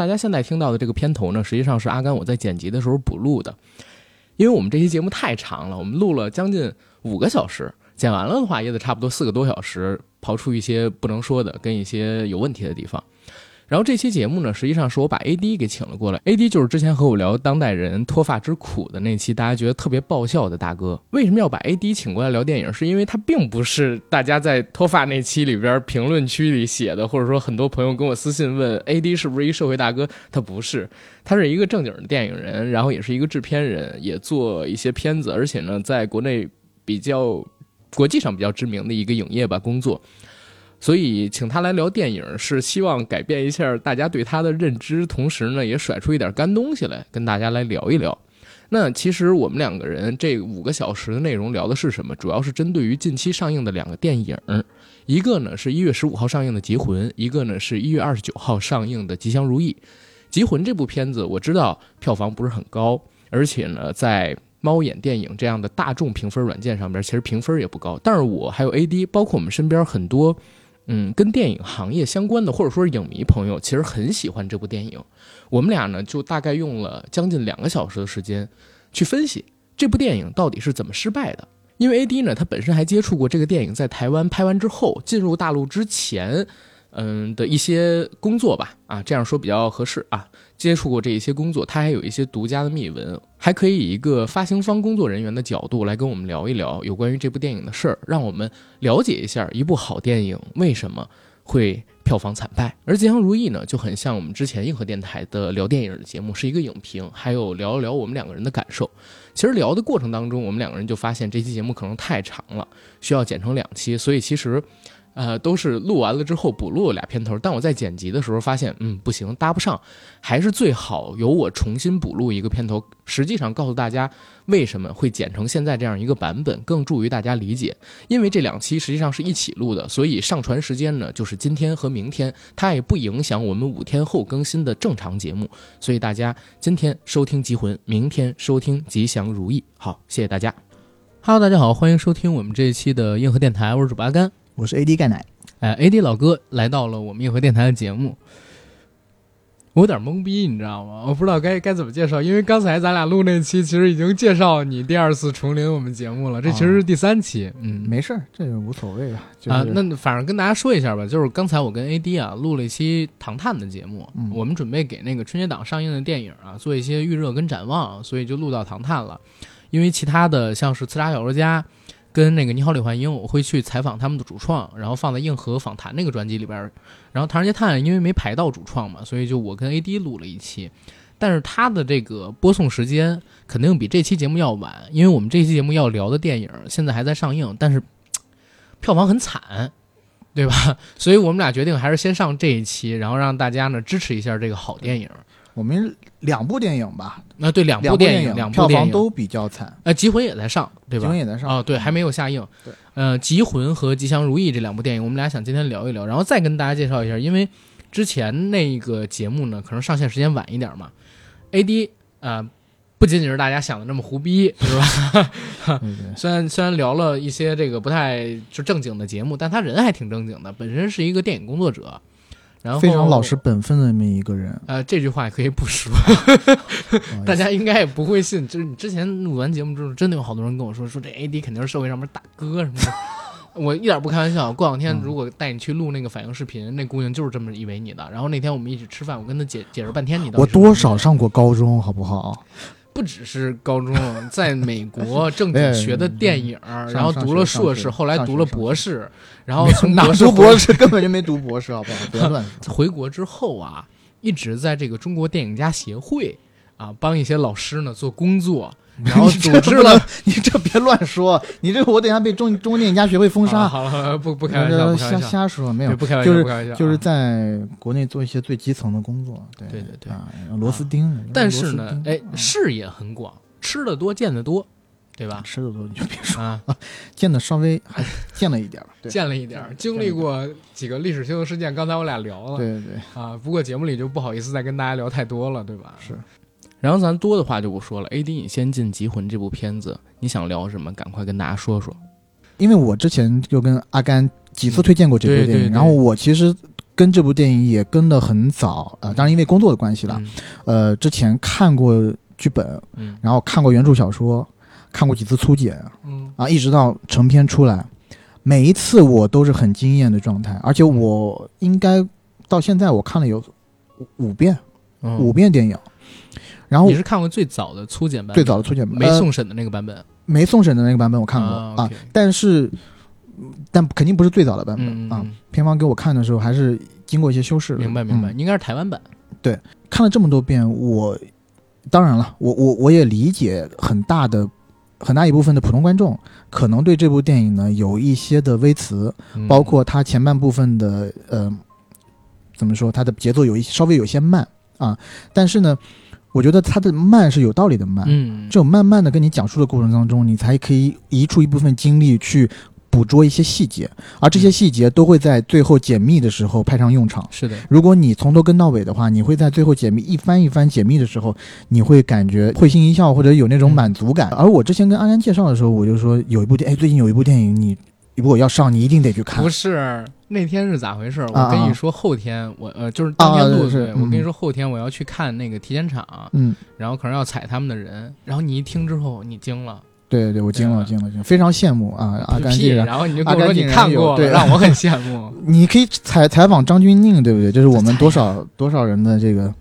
大家现在听到的这个片头呢，实际上是阿甘我在剪辑的时候补录的，因为我们这期节目太长了，我们录了将近五个小时，剪完了的话也得差不多四个多小时，刨出一些不能说的跟一些有问题的地方。然后这期节目呢，实际上是我把 A D 给请了过来。A D 就是之前和我聊当代人脱发之苦的那期，大家觉得特别爆笑的大哥。为什么要把 A D 请过来聊电影？是因为他并不是大家在脱发那期里边评论区里写的，或者说很多朋友跟我私信问 A D 是不是一社会大哥？他不是，他是一个正经的电影人，然后也是一个制片人，也做一些片子，而且呢，在国内比较国际上比较知名的一个影业吧工作。所以请他来聊电影，是希望改变一下大家对他的认知，同时呢，也甩出一点干东西来跟大家来聊一聊。那其实我们两个人这五个小时的内容聊的是什么？主要是针对于近期上映的两个电影，一个呢是一月十五号上映的《极魂》，一个呢是一月二十九号上映的《吉祥如意》。《极魂》这部片子我知道票房不是很高，而且呢在猫眼电影这样的大众评分软件上边，其实评分也不高。但是我还有 AD，包括我们身边很多。嗯，跟电影行业相关的，或者说是影迷朋友，其实很喜欢这部电影。我们俩呢，就大概用了将近两个小时的时间，去分析这部电影到底是怎么失败的。因为 A D 呢，他本身还接触过这个电影在台湾拍完之后，进入大陆之前。嗯的一些工作吧，啊，这样说比较合适啊。接触过这一些工作，他还有一些独家的秘闻，还可以以一个发行方工作人员的角度来跟我们聊一聊有关于这部电影的事儿，让我们了解一下一部好电影为什么会票房惨败。而《吉祥如意》呢，就很像我们之前硬核电台的聊电影的节目，是一个影评，还有聊一聊我们两个人的感受。其实聊的过程当中，我们两个人就发现这期节目可能太长了，需要剪成两期，所以其实。呃，都是录完了之后补录了俩片头，但我在剪辑的时候发现，嗯，不行，搭不上，还是最好由我重新补录一个片头。实际上告诉大家为什么会剪成现在这样一个版本，更助于大家理解。因为这两期实际上是一起录的，所以上传时间呢就是今天和明天，它也不影响我们五天后更新的正常节目。所以大家今天收听《集魂》，明天收听《吉祥如意》。好，谢谢大家。Hello，大家好，欢迎收听我们这一期的硬核电台，我是主八甘。我是 AD 钙奶，哎，AD 老哥来到了我们硬核电台的节目，我有点懵逼，你知道吗？我不知道该该怎么介绍，因为刚才咱俩录那期其实已经介绍你第二次重临我们节目了，这其实是第三期，嗯，没事儿，这个无所谓啊。啊，那反正跟大家说一下吧，就是刚才我跟 AD 啊录了一期《唐探》的节目，我们准备给那个春节档上映的电影啊做一些预热跟展望，所以就录到《唐探》了，因为其他的像是《刺杀小说家》。跟那个你好李焕英，我会去采访他们的主创，然后放在硬核访谈那个专辑里边。然后《唐人街探案》因为没排到主创嘛，所以就我跟 AD 录了一期。但是他的这个播送时间肯定比这期节目要晚，因为我们这期节目要聊的电影现在还在上映，但是 票房很惨，对吧？所以我们俩决定还是先上这一期，然后让大家呢支持一下这个好电影。我们两部电影吧，那对两部电影，两部票房都比较惨。呃，集魂也在上，对吧？集魂也在上啊，对，还没有下映。对，呃，集魂和吉祥如意这两部电影，我们俩想今天聊一聊，然后再跟大家介绍一下，因为之前那个节目呢，可能上线时间晚一点嘛。A D 啊，不仅仅是大家想的那么胡逼，是吧？虽然虽然聊了一些这个不太就正经的节目，但他人还挺正经的，本身是一个电影工作者。然后非常老实本分的那么一个人，呃，这句话也可以不说，大家应该也不会信。就是你之前录完节目之后，真的有好多人跟我说，说这 AD 肯定是社会上面大哥什么的。我一点不开玩笑。过两天如果带你去录那个反应视频，那姑娘就是这么以为你的。然后那天我们一起吃饭，我跟她解解释半天，你我多少上过高中，好不好？不只是高中，在美国正经学的电影，然后读了硕士，后来读了博士，然后从哪读博士 根本就没读博士，好不好？别乱。回国之后啊，一直在这个中国电影家协会啊，帮一些老师呢做工作。然后 组织了，你这别乱说，你这我等下被中中国电影家学会封杀。好了，不不开玩笑，瞎瞎说，没有，不开玩笑，不开玩笑，就是在国内做一些最基层的工作。对对对啊，螺丝钉。但是呢，哎，视野很广，吃的多，见的多，对吧？吃的多你就别说啊，见的稍微还 见了一点 见了一点经历过几个历史性的事件。刚才我俩聊了，对对啊，不过节目里就不好意思再跟大家聊太多了，对吧？是。然后咱多的话就不说了。A D，你先进《集魂》这部片子，你想聊什么？赶快跟大家说说。因为我之前就跟阿甘几次推荐过这部电影，然后我其实跟这部电影也跟得很早，呃，当然因为工作的关系了，嗯呃，之前看过剧本，嗯然后看过原著小说，看过几次粗剪嗯啊，一直到成片出来，每一次我都是很惊艳的状态，而且我应该到现在我看了有五五遍嗯五遍电影，然后你是看过最早的粗剪版，最早的粗剪版呃没送审的那个版本？没送审的那个版本我看过啊但是但肯定不是最早的版本啊。片方给我看的时候还是经过一些修饰明白明白，嗯。应该是台湾版。对看了这么多遍，我当然了，我我我也理解很大的很大一部分的普通观众可能对这部电影呢有一些的微词，嗯。包括它前半部分的呃怎么说，它的节奏有一稍微有些慢啊，但是呢，我觉得它的慢是有道理的慢，嗯，这种慢慢的跟你讲述的过程当中，你才可以移出一部分精力去捕捉一些细节，而这些细节都会在最后解密的时候派上用场。是的，如果你从头跟到尾的话，你会在最后解密一番一番解密的时候，你会感觉会心一笑，或者有那种满足感。而我之前跟安安介绍的时候，我就说有一部电，哎，最近有一部电影，你如果要上，你一定得去看不。是那天是咋回事？啊我跟你说，后天我呃就是当天录的，对是嗯我跟你说后天我要去看那个体检场，嗯，然后可能要踩他们的人，然后你一听之后你惊了，对对对，我惊了，惊了，惊，非常羡慕啊！阿甘然，然后你就跟我说你看过，对让我很羡慕。你可以采采访张钧甯，对不对？这是我们多少多少人的这个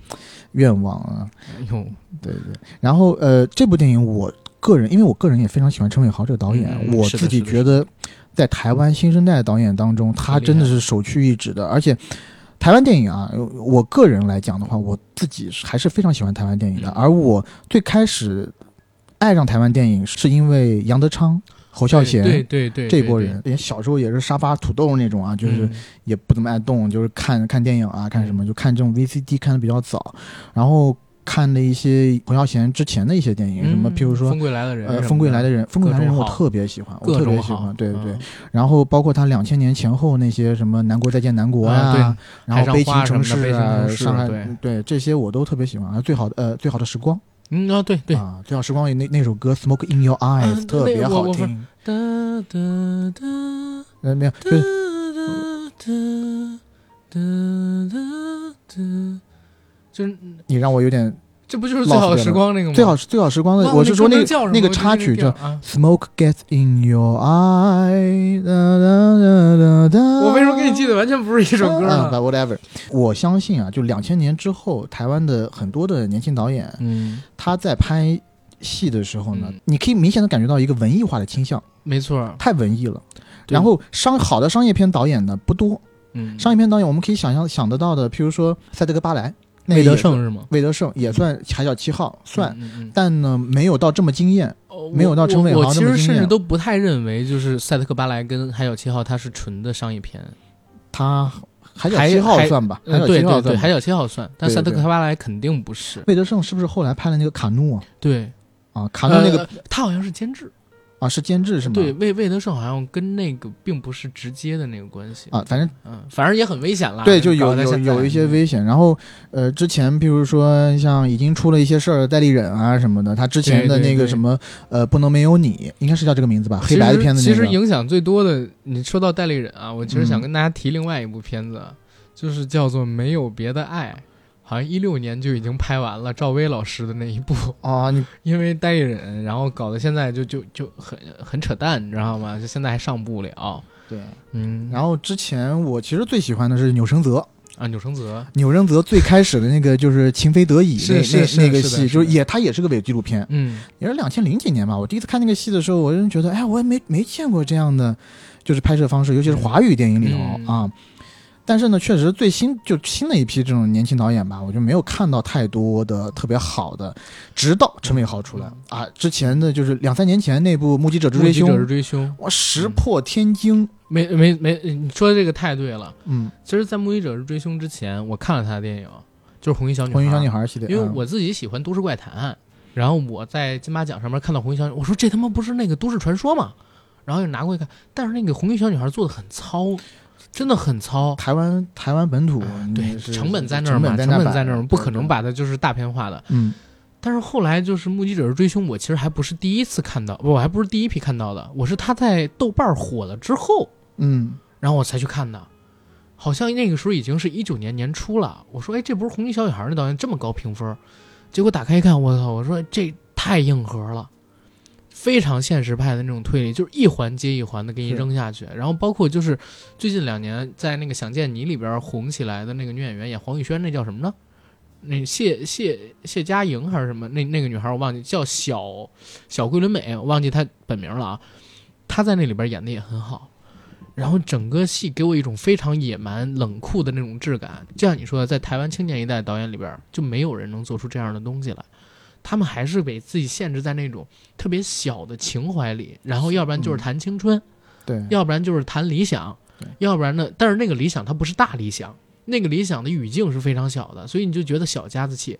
愿望啊！哎呦，对对。然后呃，这部电影我个人，因为我个人也非常喜欢陈伟豪这个导演，嗯我自己觉得在台湾新生代导演当中，他真的是首屈一指的。而且台湾电影啊，我个人来讲的话，我自己还是非常喜欢台湾电影的。嗯而我最开始爱上台湾电影，是因为杨德昌、侯孝贤。对对对，这波人，连小时候也是沙发土豆那种啊，就是嗯也不怎么爱动，就是看看电影啊，看什么就看这种 VCD 看的比较早，然后看的一些侯孝贤之前的一些电影，什么嗯譬如说风。归来的人呃，风归来的人，风归来的人我特别喜欢，我特别喜欢，，对对对。嗯然后包括他两千年前后那些什么《南国再见南国》啊对呀，然后《悲情城市》啊，上海对对这些我都特别喜欢。啊，最好的呃，最好的时光嗯啊对对，啊，最好时光里那那首歌《Smoke in Your Eyes 啊》特别好听。哒哒哒呃，没有，哒就是哒哒哒哒，就是你让我有点这不就是最好的时光那个吗？最好最好时光的，我是说那歌名叫什么个那个插曲叫。Smoke gets in your eye，哒哒哒哒哒。我为什么给你记得完全不是一首歌啊 whatever，我相信啊，就两千年之后，台湾的很多的年轻导演，嗯，他在拍戏的时候呢，嗯你可以明显的感觉到一个文艺化的倾向，没错。太文艺了。然后商好的商业片导演呢不多，嗯，商业片导演我们可以想象想得到的，譬如说塞德格巴莱，那魏德胜是吗？魏德胜也算海角七号算，但呢没有到这么惊艳。哦没有到陈伟豪我我其实那么惊艳甚至都不太认为，就是赛德克巴莱跟海角七号它是纯的商业片。它海角七号海算吧，海呃，角对对对，七号算海角七号算，但赛德对对对克巴莱肯定不是。魏德胜是不是后来拍了那个卡诺啊？对，啊，卡诺那个、呃他好像是监制。啊是监制是吗？对，魏魏德胜好像跟那个并不是直接的那个关系。啊，反正嗯，反正也很危险啦。对，就有有有一些危险。然后呃，之前比如说像已经出了一些事儿，代理人啊什么的，他之前的那个什么呃不能没有你，应该是叫这个名字吧？黑白的片子其那个。实其实影响最多的，你说到代理人啊，我其实想嗯跟大家提另外一部片子，就是叫做《没有别的爱》，好像一六年就已经拍完了，赵薇老师的那一部，啊，你 因为代理人，然后搞得现在就就就很很扯淡，你知道吗？就现在还上不了。对。嗯，然后之前我其实最喜欢的是钮承泽，啊，钮承泽，钮承泽最开始的那个就是情非得已那那那个戏，就是也他也是个伪纪录片，嗯也是两千零几年吧。我第一次看那个戏的时候，我就觉得，哎，我也没没见过这样的，就是拍摄方式，尤其是华语电影里头、嗯啊。但是呢，确实最新就新的一批这种年轻导演吧，我就没有看到太多的特别好的。直到陈伟豪出来、啊，之前的就是两三年前那部《目击者之追凶目击者》之追凶，哇，石破天惊。没没没，你说的这个太对了。嗯，其实，在《目击者之追凶》之前，我看了他的电影，就是《红衣小女孩》。红衣小女孩系列，嗯因为我自己喜欢都市怪谈，然后我在金马奖上面看到红衣小女，我说这他妈不是那个都市传说吗？然后就拿过去看，但是那个红衣小女孩做的很糙，真的很糙。台湾台湾本土，对，成本在那儿嘛，成本在那儿，不可能把它就是大片化的。嗯但是后来就是《目击者之追凶》，我其实还不是第一次看到，不，我还不是第一批看到的，我是他在豆瓣火了之后，嗯，然后我才去看的。好像那个时候已经是一九年年初了。我说，哎，这不是《红衣小女孩》那导演这么高评分？结果打开一看，我操！我说这太硬核了，非常现实派的那种推理，就是一环接一环的给你扔下去。然后包括就是最近两年在那个《想见你》里边红起来的那个女演员演黄雨萱，那叫什么呢？那谢谢谢佳莹还是什么？那那个女孩我忘记叫小小桂纶镁，我忘记她本名了啊。她在那里边演的也很好，然后整个戏给我一种非常野蛮冷酷的那种质感。就像你说的，在台湾青年一代导演里边，就没有人能做出这样的东西来。他们还是给自己限制在那种特别小的情怀里，然后要不然就是谈青春，对，要不然就是谈理想，要不然呢？但是那个理想它不是大理想，那个理想的语境是非常小的，所以你就觉得小家子气。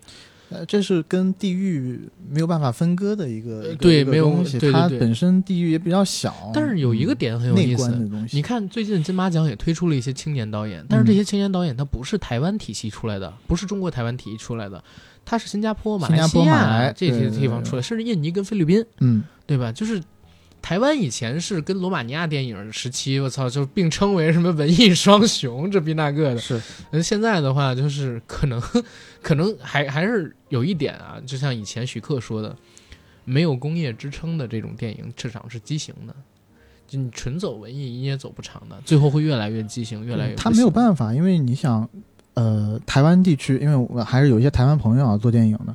呃，这是跟地域没有办法分割的一个对没有东西，它本身地域也比较小，但是有一个点很有意思，你看最近金马奖也推出了一些青年导演，但是这些青年导演他不是台湾体系出来的，不是中国台湾体系出来的，他是新加坡、马来西新加坡马亚来这些地方出来，甚至印尼跟菲律宾，嗯，对吧？就是台湾以前是跟罗马尼亚电影时期，我操，就并称为什么文艺双雄，这逼那个的。是。那现在的话，就是可能，可能还还是有一点啊，就像以前徐克说的，没有工业支撑的这种电影市场是畸形的，就你纯走文艺你也走不长的，最后会越来越畸形，越来越不他没有办法，因为你想，呃，台湾地区，因为我还是有一些台湾朋友啊做电影的，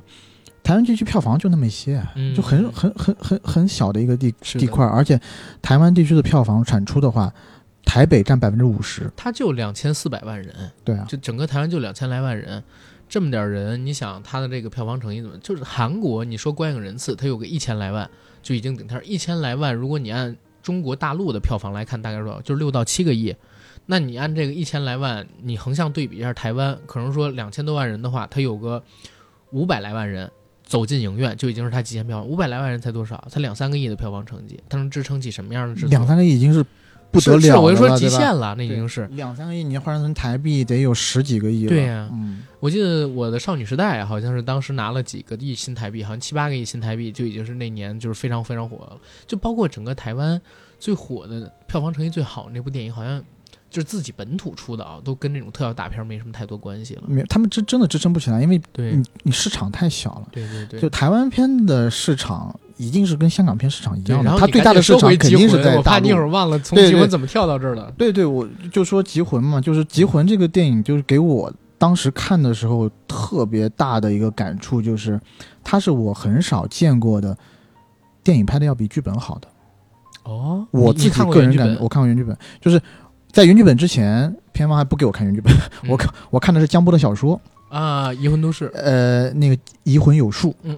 台湾地区票房就那么一些，嗯就很很很很很小的一个地地块，而且台湾地区的票房产出的话，台北占百分之五十，它就两千四百万人，对啊，就整个台湾就两千来万人，这么点人，你想他的这个票房成绩怎么？就是韩国，你说观影人次，它有个一千来万就已经顶天儿，一千来万，如果你按中国大陆的票房来看，大概多少？就是六到七个亿。那你按这个一千来万，你横向对比一下台湾，可能说两千多万人的话，它有个五百来万人走进影院，就已经是它极限票房。五百来万人才多少？才两三个亿的票房成绩，它能支撑起什么样的制作？两三个亿已经是不得了是是我就说极限了，那已经是。两三个亿，你换算成台币得有十几个亿了。对呀嗯，我记得我的少女时代好像是当时拿了几个亿新台币，好像七八个亿新台币就已经是那年就是非常非常火了。就包括整个台湾最火的票房成绩最好那部电影，好像就是自己本土出的啊，都跟那种特效大片没什么太多关系了。没有，他们真真的支撑不起来，因为你你市场太小了。对对对，就台湾片的市场一定是跟香港片市场一样的，它最大的市场肯定是在大陆我怕。你一会儿忘了从集魂怎么跳到这儿的。对对，我就说《集魂》嘛，就是《集魂》这个电影，就是给我当时看的时候特别大的一个感触，就是它是我很少见过的电影拍的要比剧本好的。哦，我自己个人感，原剧本我看过原剧本，就是在原剧本之前，片方还不给我看原剧本，嗯 我看我看的是江波的小说，啊，移魂都市，呃，那个《移魂有术》。嗯，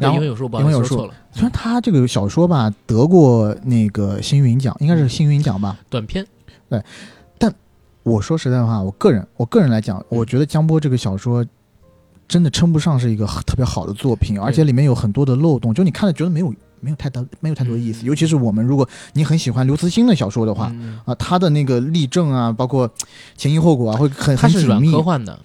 然后对移魂有术，不好移魂有术虽然他这个小说吧得过那个星云奖，应该是星云奖吧。短片，我说实在话，我个人我个人来讲，我觉得江波这个小说真的称不上是一个特别好的作品，而且里面有很多的漏洞，就你看了觉得没有没有太大没有太多意思。嗯尤其是我们如果你很喜欢刘慈欣的小说的话。嗯啊，他的那个例证啊，包括前因后果啊，会很它是软。科幻的，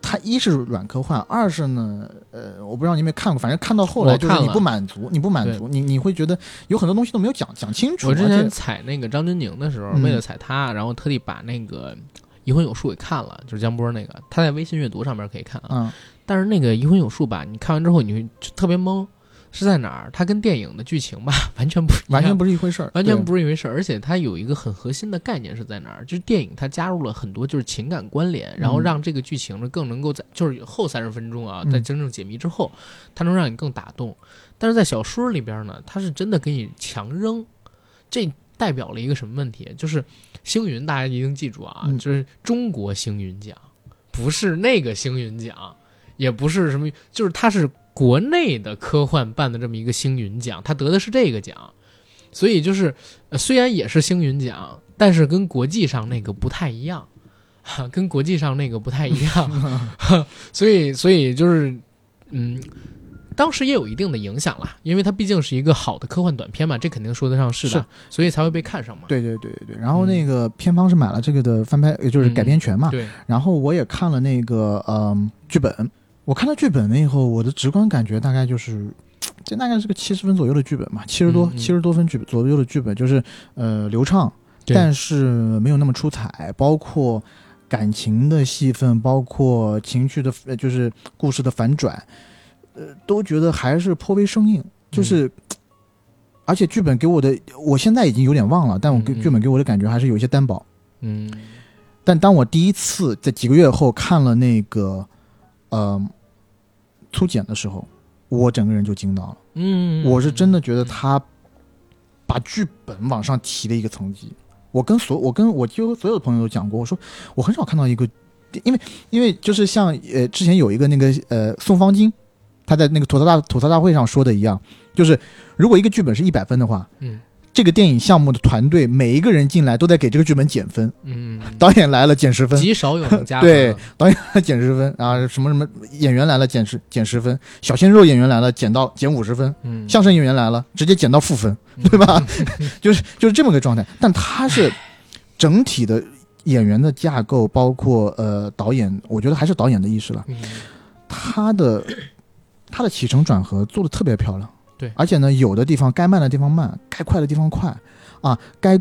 它一是软科幻，二是呢，呃，我不知道你有没有看过，反正看到后来就是你不满足，你不满足，你你会觉得有很多东西都没有讲讲清楚。我之前采那个张钧甯的时候，嗯为了采他，然后特地把那个《移魂有术》给看了，就是江波那个，他在微信阅读上面可以看啊。嗯，但是那个《移魂有术》吧，你看完之后你会就特别懵，是在哪儿？它跟电影的剧情吧完全不完全不是一回事儿，完全不是一回事儿，而且它有一个很核心的概念是在哪儿？就是电影它加入了很多就是情感关联，然后嗯让这个剧情呢更能够在就是后三十分钟啊，嗯在真正解密之后，它能让你更打动。但是在小说里边呢，它是真的给你强扔，这代表了一个什么问题？就是星云，大家一定记住啊，嗯就是中国星云奖，不是那个星云奖，也不是什么，就是它是国内的科幻办的这么一个星云奖，他得的是这个奖。所以就是，呃虽然也是星云奖，但是跟国际上那个不太一样，哈，跟国际上那个不太一样，哈 所以所以就是，嗯，当时也有一定的影响啦，因为它毕竟是一个好的科幻短片嘛，这肯定说得上是的，是所以才会被看上嘛。对对对对对。然后那个片方是买了这个的翻拍，也就是改编权嘛。对，然后我也看了那个嗯剧本，我看到剧本了以后，我的直观感觉大概就是。这大概是个七十分左右的剧本嘛，七十多嗯嗯七十多分剧本左右的剧本，就是呃流畅，但是没有那么出彩，包括感情的戏份，包括情绪的，呃就是故事的反转，呃，都觉得还是颇为生硬。就是，而且剧本给我的，我现在已经有点忘了，但我剧本给我的感觉还是有一些单薄。嗯但当我第一次在几个月后看了那个，呃，粗剪的时候，我整个人就惊到了。嗯，我是真的觉得他把剧本往上提了一个层级。我跟所我跟我几乎所有的朋友都讲过，我说我很少看到一个，因为因为就是像呃之前有一个那个呃宋方金，他在那个吐槽大吐槽大会上说的一样，就是如果一个剧本是一百分的话，嗯这个电影项目的团队每一个人进来都在给这个剧本减分，嗯，导演来了减十分，极少有能加对导演减十分。啊，什么什么演员来了减十减十分，小鲜肉演员来了减到减五十分，嗯，相声演员来了直接减到负分，对吧？就是就是这么个状态。但他是整体的演员的架构，包括呃导演，我觉得还是导演的意识了。嗯。他的他的起承转合做的特别漂亮，对而且呢，有的地方该慢的地方慢，该快的地方快，啊，该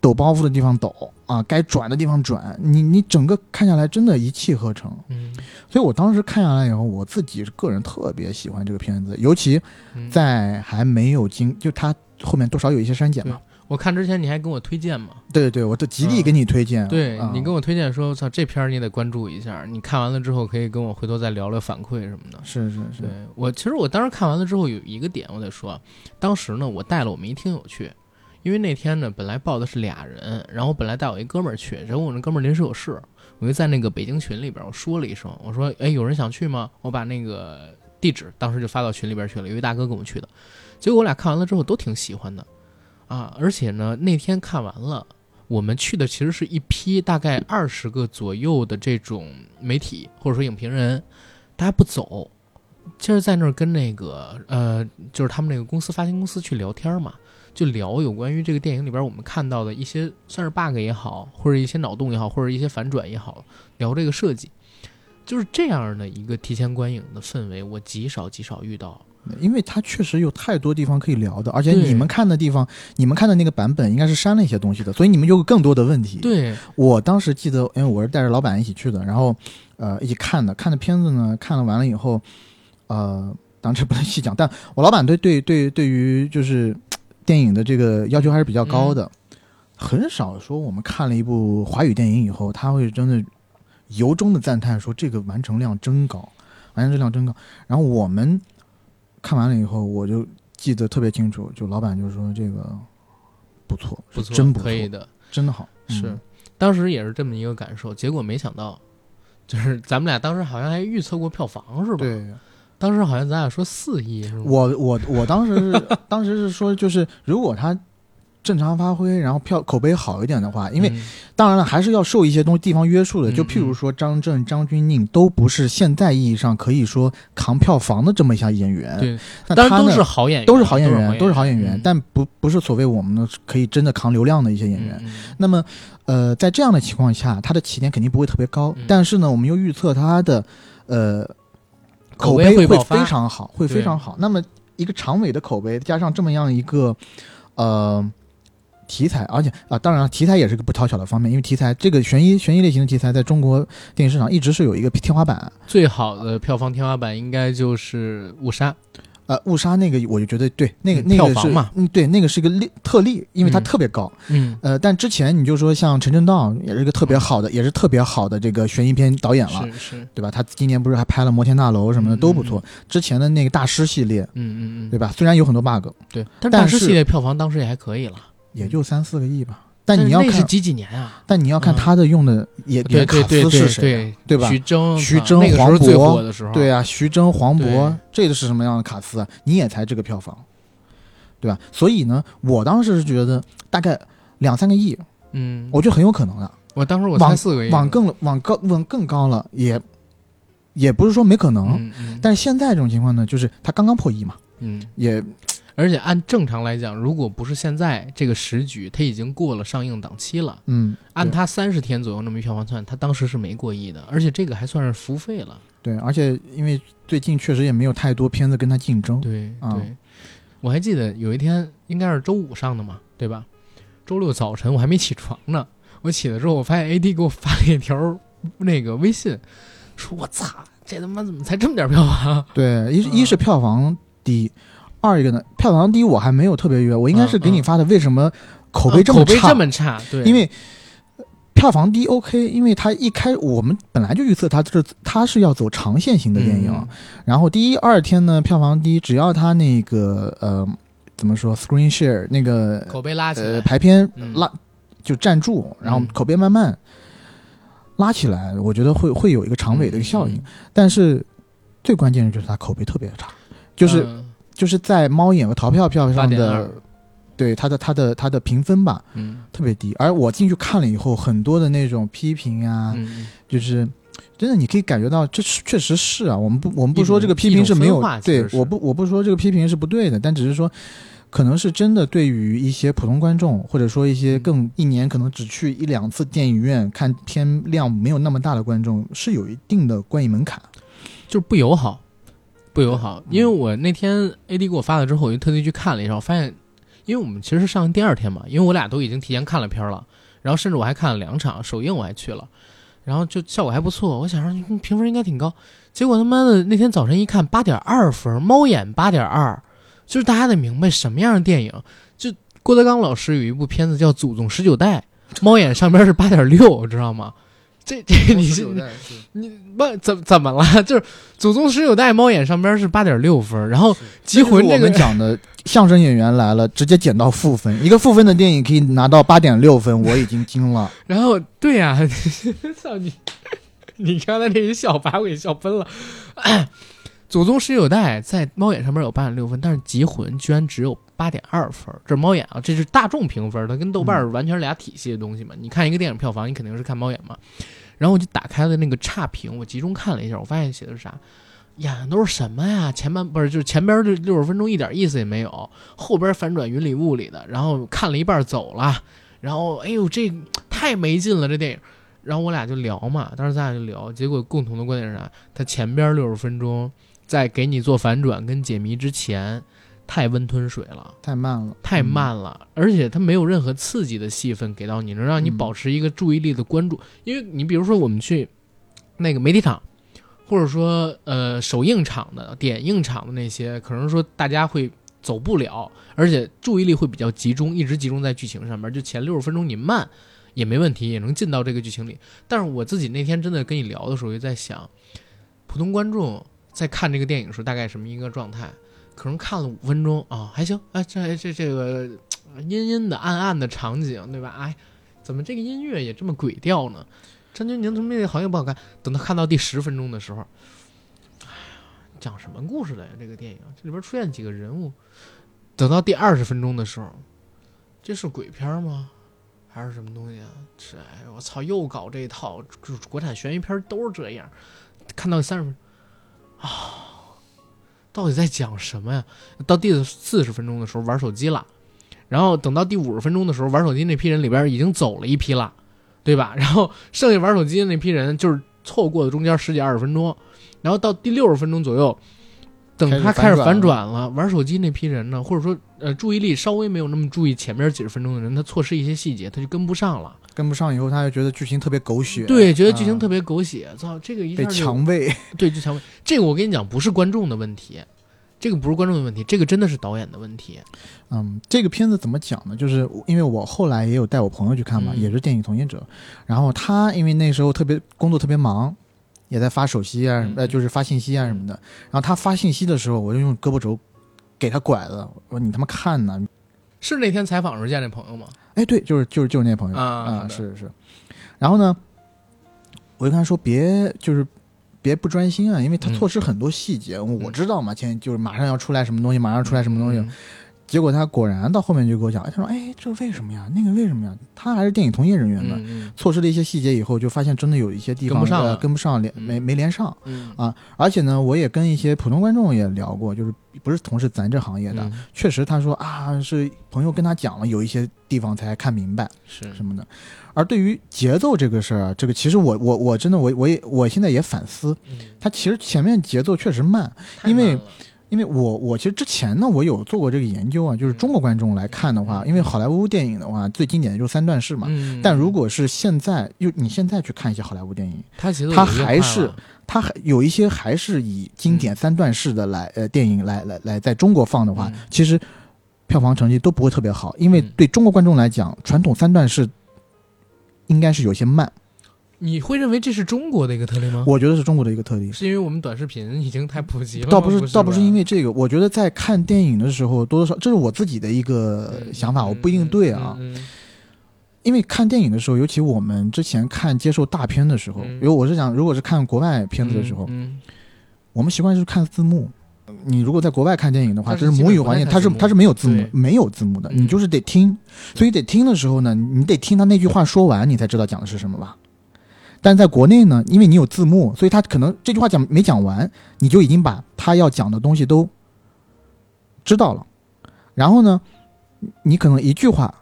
抖包袱的地方抖啊，该转的地方转，你你整个看下来真的一气呵成。嗯所以我当时看下来以后，我自己个人特别喜欢这个片子，尤其嗯，在还没有经，就它后面多少有一些删减嘛。我看之前你还跟我推荐嘛？对对对，我都极力给你推荐。啊对你跟我推荐说，我操，这片儿你得关注一下。你看完了之后，可以跟我回头再聊聊反馈什么的。是是是对，我，其实我当时看完了之后有一个点我得说，当时呢我带了我们一听友去，因为那天呢本来报的是俩人，然后本来带我一哥们儿去，然后我那哥们儿临时有事，我就在那个北京群里边我说了一声，我说哎有人想去吗？我把那个地址当时就发到群里边去了，有一大哥跟我们去的，结果我俩看完了之后都挺喜欢的，啊，而且呢那天看完了。我们去的其实是一批大概二十个左右的这种媒体或者说影评人，大家不走，就是在那儿跟那个呃，就是他们那个公司发行公司去聊天嘛，就聊有关于这个电影里边我们看到的一些算是 bug 也好，或者一些脑洞也好，或者一些反转也好，聊这个设计，就是这样的一个提前观影的氛围，我极少极少遇到。因为它确实有太多地方可以聊的，而且你们看的地方，你们看的那个版本应该是删了一些东西的，所以你们有更多的问题。对，我当时记得，因为我是带着老板一起去的，然后呃一起看的，看的片子呢，看了完了以后，呃，当然这不能细讲，但我老板对对对对于就是电影的这个要求还是比较高的，很少说我们看了一部华语电影以后，他会真的由衷的赞叹说这个完成量真高，完成质量真高。然后我们看完了以后，我就记得特别清楚，就老板就说这个不错，不错，是真不错，可以的，真的好，是嗯，当时也是这么一个感受。结果没想到，就是咱们俩当时好像还预测过票房是吧？，对。当时好像咱俩说四亿是吗？我我我当时是 当时是说，就是如果他正常发挥，然后票口碑好一点的话，因为嗯当然了，还是要受一些东西地方约束的。嗯就譬如说张震、张钧甯都不是现在意义上可以说扛票房的这么一下演员，对，那他呢当然都是好演员，都是好演员，都是好演员，嗯。但不不是所谓我们的可以真的扛流量的一些演员。嗯那么，呃，在这样的情况下，他的起点肯定不会特别高，嗯。但是呢，我们又预测他的呃口口碑会非常好，会非常好。那么一个长尾的口碑，加上这么样一个呃题材，而且啊，当然了，题材也是个不讨巧的方面，因为题材这个悬疑悬疑类型的题材，在中国电影市场一直是有一个天花板。最好的票房天花板应该就是《误杀》，呃，误杀那个我就觉得对，那个、嗯那个是票房嘛嗯，对，那个是一个例特例，因为它嗯特别高。嗯，呃，但之前你就说像陈正道也是一个特别好的，也是特别好的这个悬疑片导演了，是是，对吧？他今年不是还拍了《摩天大楼》什么的嗯都不错。之前的那个大师系列，嗯嗯嗯，对吧？虽然有很多 bug，对，但是大师系列票房当时也还可以了，也就三四个亿吧。但你要看，那是几几年啊？但你要看嗯他的用的也对演卡对对对司是谁啊，对对吧徐峥，徐峥黄渤的时候，对啊，徐峥、黄渤，这个是什么样的卡斯啊？你也才这个票房，对吧？所以呢，我当时是觉得大概两三个亿，嗯，我觉得很有可能的。我当时我往猜四个亿，往更往高往更高了，也也不是说没可能。但是现在这种情况呢，就是他刚刚破亿嘛，嗯，也而且按正常来讲，如果不是现在这个时局，它已经过了上映档期了。嗯，按它三十天左右那么一票房算，它当时是没过亿的，而且这个还算是服务费了。对，而且因为最近确实也没有太多片子跟他竞争，对啊对，我还记得有一天应该是周五上的嘛，对吧？周六早晨我还没起床呢，我我起来之后，我发现 AD 给我发了一条那个微信，说我操，这他妈怎么才这么点票房？对，一是一是票房低，二一个呢，票房低我还没有特别约，我应该是给你嗯发的，为什么口碑这么差？口碑这么差，对，因为票房低 OK，因为它一开我们本来就预测它是它是要走长线型的电影，嗯然后第一二天呢票房低，只要它那个呃怎么说 screen share 那个口碑拉起来，呃排片嗯拉、就站住，然后嗯口碑慢慢拉起来，我觉得会会有一个长尾的一个效应。嗯但是最关键的就是它口碑特别差，就是、嗯就是在猫眼和淘票票上的。对它的它的它的评分吧嗯特别低，而我进去看了以后，很多的那种批评啊，嗯，就是真的你可以感觉到，这是确实是啊。我们不我们不说这个批评是没有对我不我不说这个批评是不对的，但只是说，可能是真的对于一些普通观众，或者说一些嗯更一年可能只去一两次电影院看片量没有那么大的观众，是有一定的观影门槛。就是不友好，不友好。因为我那天 AD 给我发了之后，我就特地去看了一下，我发现，因为我们其实是上第二天嘛，因为我俩都已经提前看了片儿了，然后甚至我还看了两场首映，我还去了，然后就效果还不错，我想说嗯评分应该挺高，结果他妈的那天早晨一看八点二分，猫眼八点二，就是大家得明白什么样的电影，就郭德纲老师有一部片子叫《祖宗十九代》，猫眼上边是八点六，知道吗？这这你是你不怎怎么了？就是《祖宗十九代》猫眼上边是八点六分，然后《集魂》我这个们 讲的相声演员来了，直接减到负分，一个负分的电影可以拿到八点六分，我已经惊了。然后对呀、操你！你刚才这一笑把我给笑喷了。祖宗十九代在猫眼上面有八点六分，但是《极魂》居然只有八点二分。这是猫眼啊，这是大众评分，它跟豆瓣儿完全是俩体系的东西嘛。你看一个电影票房，你肯定是看猫眼嘛。然后我就打开了那个差评，我集中看了一下，我发现写的是啥？演的都是什么呀？前半不是就是前边这六十分钟一点意思也没有，后边反转云里雾里的，然后看了一半走了，然后哎呦这太没劲了这电影。然后我俩就聊嘛，当时咱俩就聊，结果共同的观点是啥？他前边六十分钟在给你做反转跟解谜之前，太温吞水了，太慢了，太慢了，而且它没有任何刺激的戏份给到你，能让你嗯保持一个注意力的关注。因为你比如说我们去那个媒体场，或者说呃首映场的、点映场的那些，可能说大家会走不了，而且注意力会比较集中，一直集中在剧情上面。就前六十分钟你慢也没问题，也能进到这个剧情里。但是我自己那天真的跟你聊的时候，就在想，普通观众在看这个电影的时候大概什么一个状态？可能看了五分钟啊，还行，哎，这这这个 阴阴的、暗暗的场景，对吧？哎，怎么这个音乐也这么鬼调呢？张钧甯怎么那个好像不好看？等他看到第十分钟的时候，哎呀，讲什么故事的呀？这个电影这里边出现几个人物，等到第二十分钟的时候，这是鬼片吗？还是什么东西啊？这哎，我操，又搞这一套，就是国产悬疑片都是这样。看到三十分啊，到底在讲什么呀？到第四十分钟的时候玩手机了，然后等到第五十分钟的时候，玩手机那批人里边已经走了一批了，对吧？然后剩下玩手机的那批人就是错过了中间十几二十分钟，然后到第六十分钟左右，等他开始反转了，玩手机那批人呢，或者说呃注意力稍微没有那么注意前面几十分钟的人，他错失一些细节，他就跟不上了。跟不上以后，他就觉得剧情特别狗血，对，觉得剧情特别、狗血，操，这个一被下被强喂。对，就强喂。这个我跟你讲，不是观众的问题，这个不是观众的问题，这个真的是导演的问题。嗯，这个片子怎么讲呢？就是因为我后来也有带我朋友去看嘛，嗯也是电影从业者，然后他因为那时候特别工作特别忙，也在发手机啊，嗯呃，就是发信息啊什么的。然后他发信息的时候，我就用胳膊肘给他拐了，我说你他妈看呢？是那天采访时候见那朋友吗？哎，对，就是就是就是那朋友啊好的是是。然后呢，我就跟他说别就是。别不专心啊，因为他嗯错失很多细节。我知道嘛，前就是马上要出来什么东西，马上要出来什么东西，嗯结果他果然到后面就给我讲，哎他说：“哎，这为什么呀？那个为什么呀？”他还是电影从业人员呢，嗯错失了一些细节以后，就发现真的有一些地方呃跟不上了跟不上，连嗯没没连上。嗯啊而且呢，我也跟一些普通观众也聊过，就是不是从事咱这行业的，嗯确实他说啊，是朋友跟他讲了，有一些地方才看明白是什么的。而对于节奏这个事儿啊，这个其实我我我真的我我也我现在也反思，嗯他其实前面节奏确实慢，太因为因因为我我其实之前呢，我有做过这个研究啊，就是中国观众来看的话，因为好莱坞电影的话，最经典的就是三段式嘛。嗯，但如果是现在，又你现在去看一些好莱坞电影，它其实它还是它还有一些还是以经典三段式的来呃电影来来来在中国放的话，嗯。其实票房成绩都不会特别好，因为嗯。对中国观众来讲，传统三段式应该是有些慢，你会认为这是中国的一个特例吗？我觉得是中国的一个特例。是因为我们短视频已经太普及了，倒不是，倒不是因为这个，我觉得在看电影的时候，多多少这是我自己的一个嗯想法，我不一定对啊。嗯嗯因为看电影的时候，尤其我们之前看接受大片的时候，嗯因为我是想，如果是看国外片子的时候，嗯我们习惯是看字幕。你如果在国外看电影的话，这是母语环境，它是它是没有字幕没有字幕的，嗯你就是得听。所以得听的时候呢，你得听他那句话说完，你才知道讲的是什么吧。但在国内呢，因为你有字幕，所以他可能这句话讲没讲完，你就已经把他要讲的东西都知道了。然后呢，你可能一句话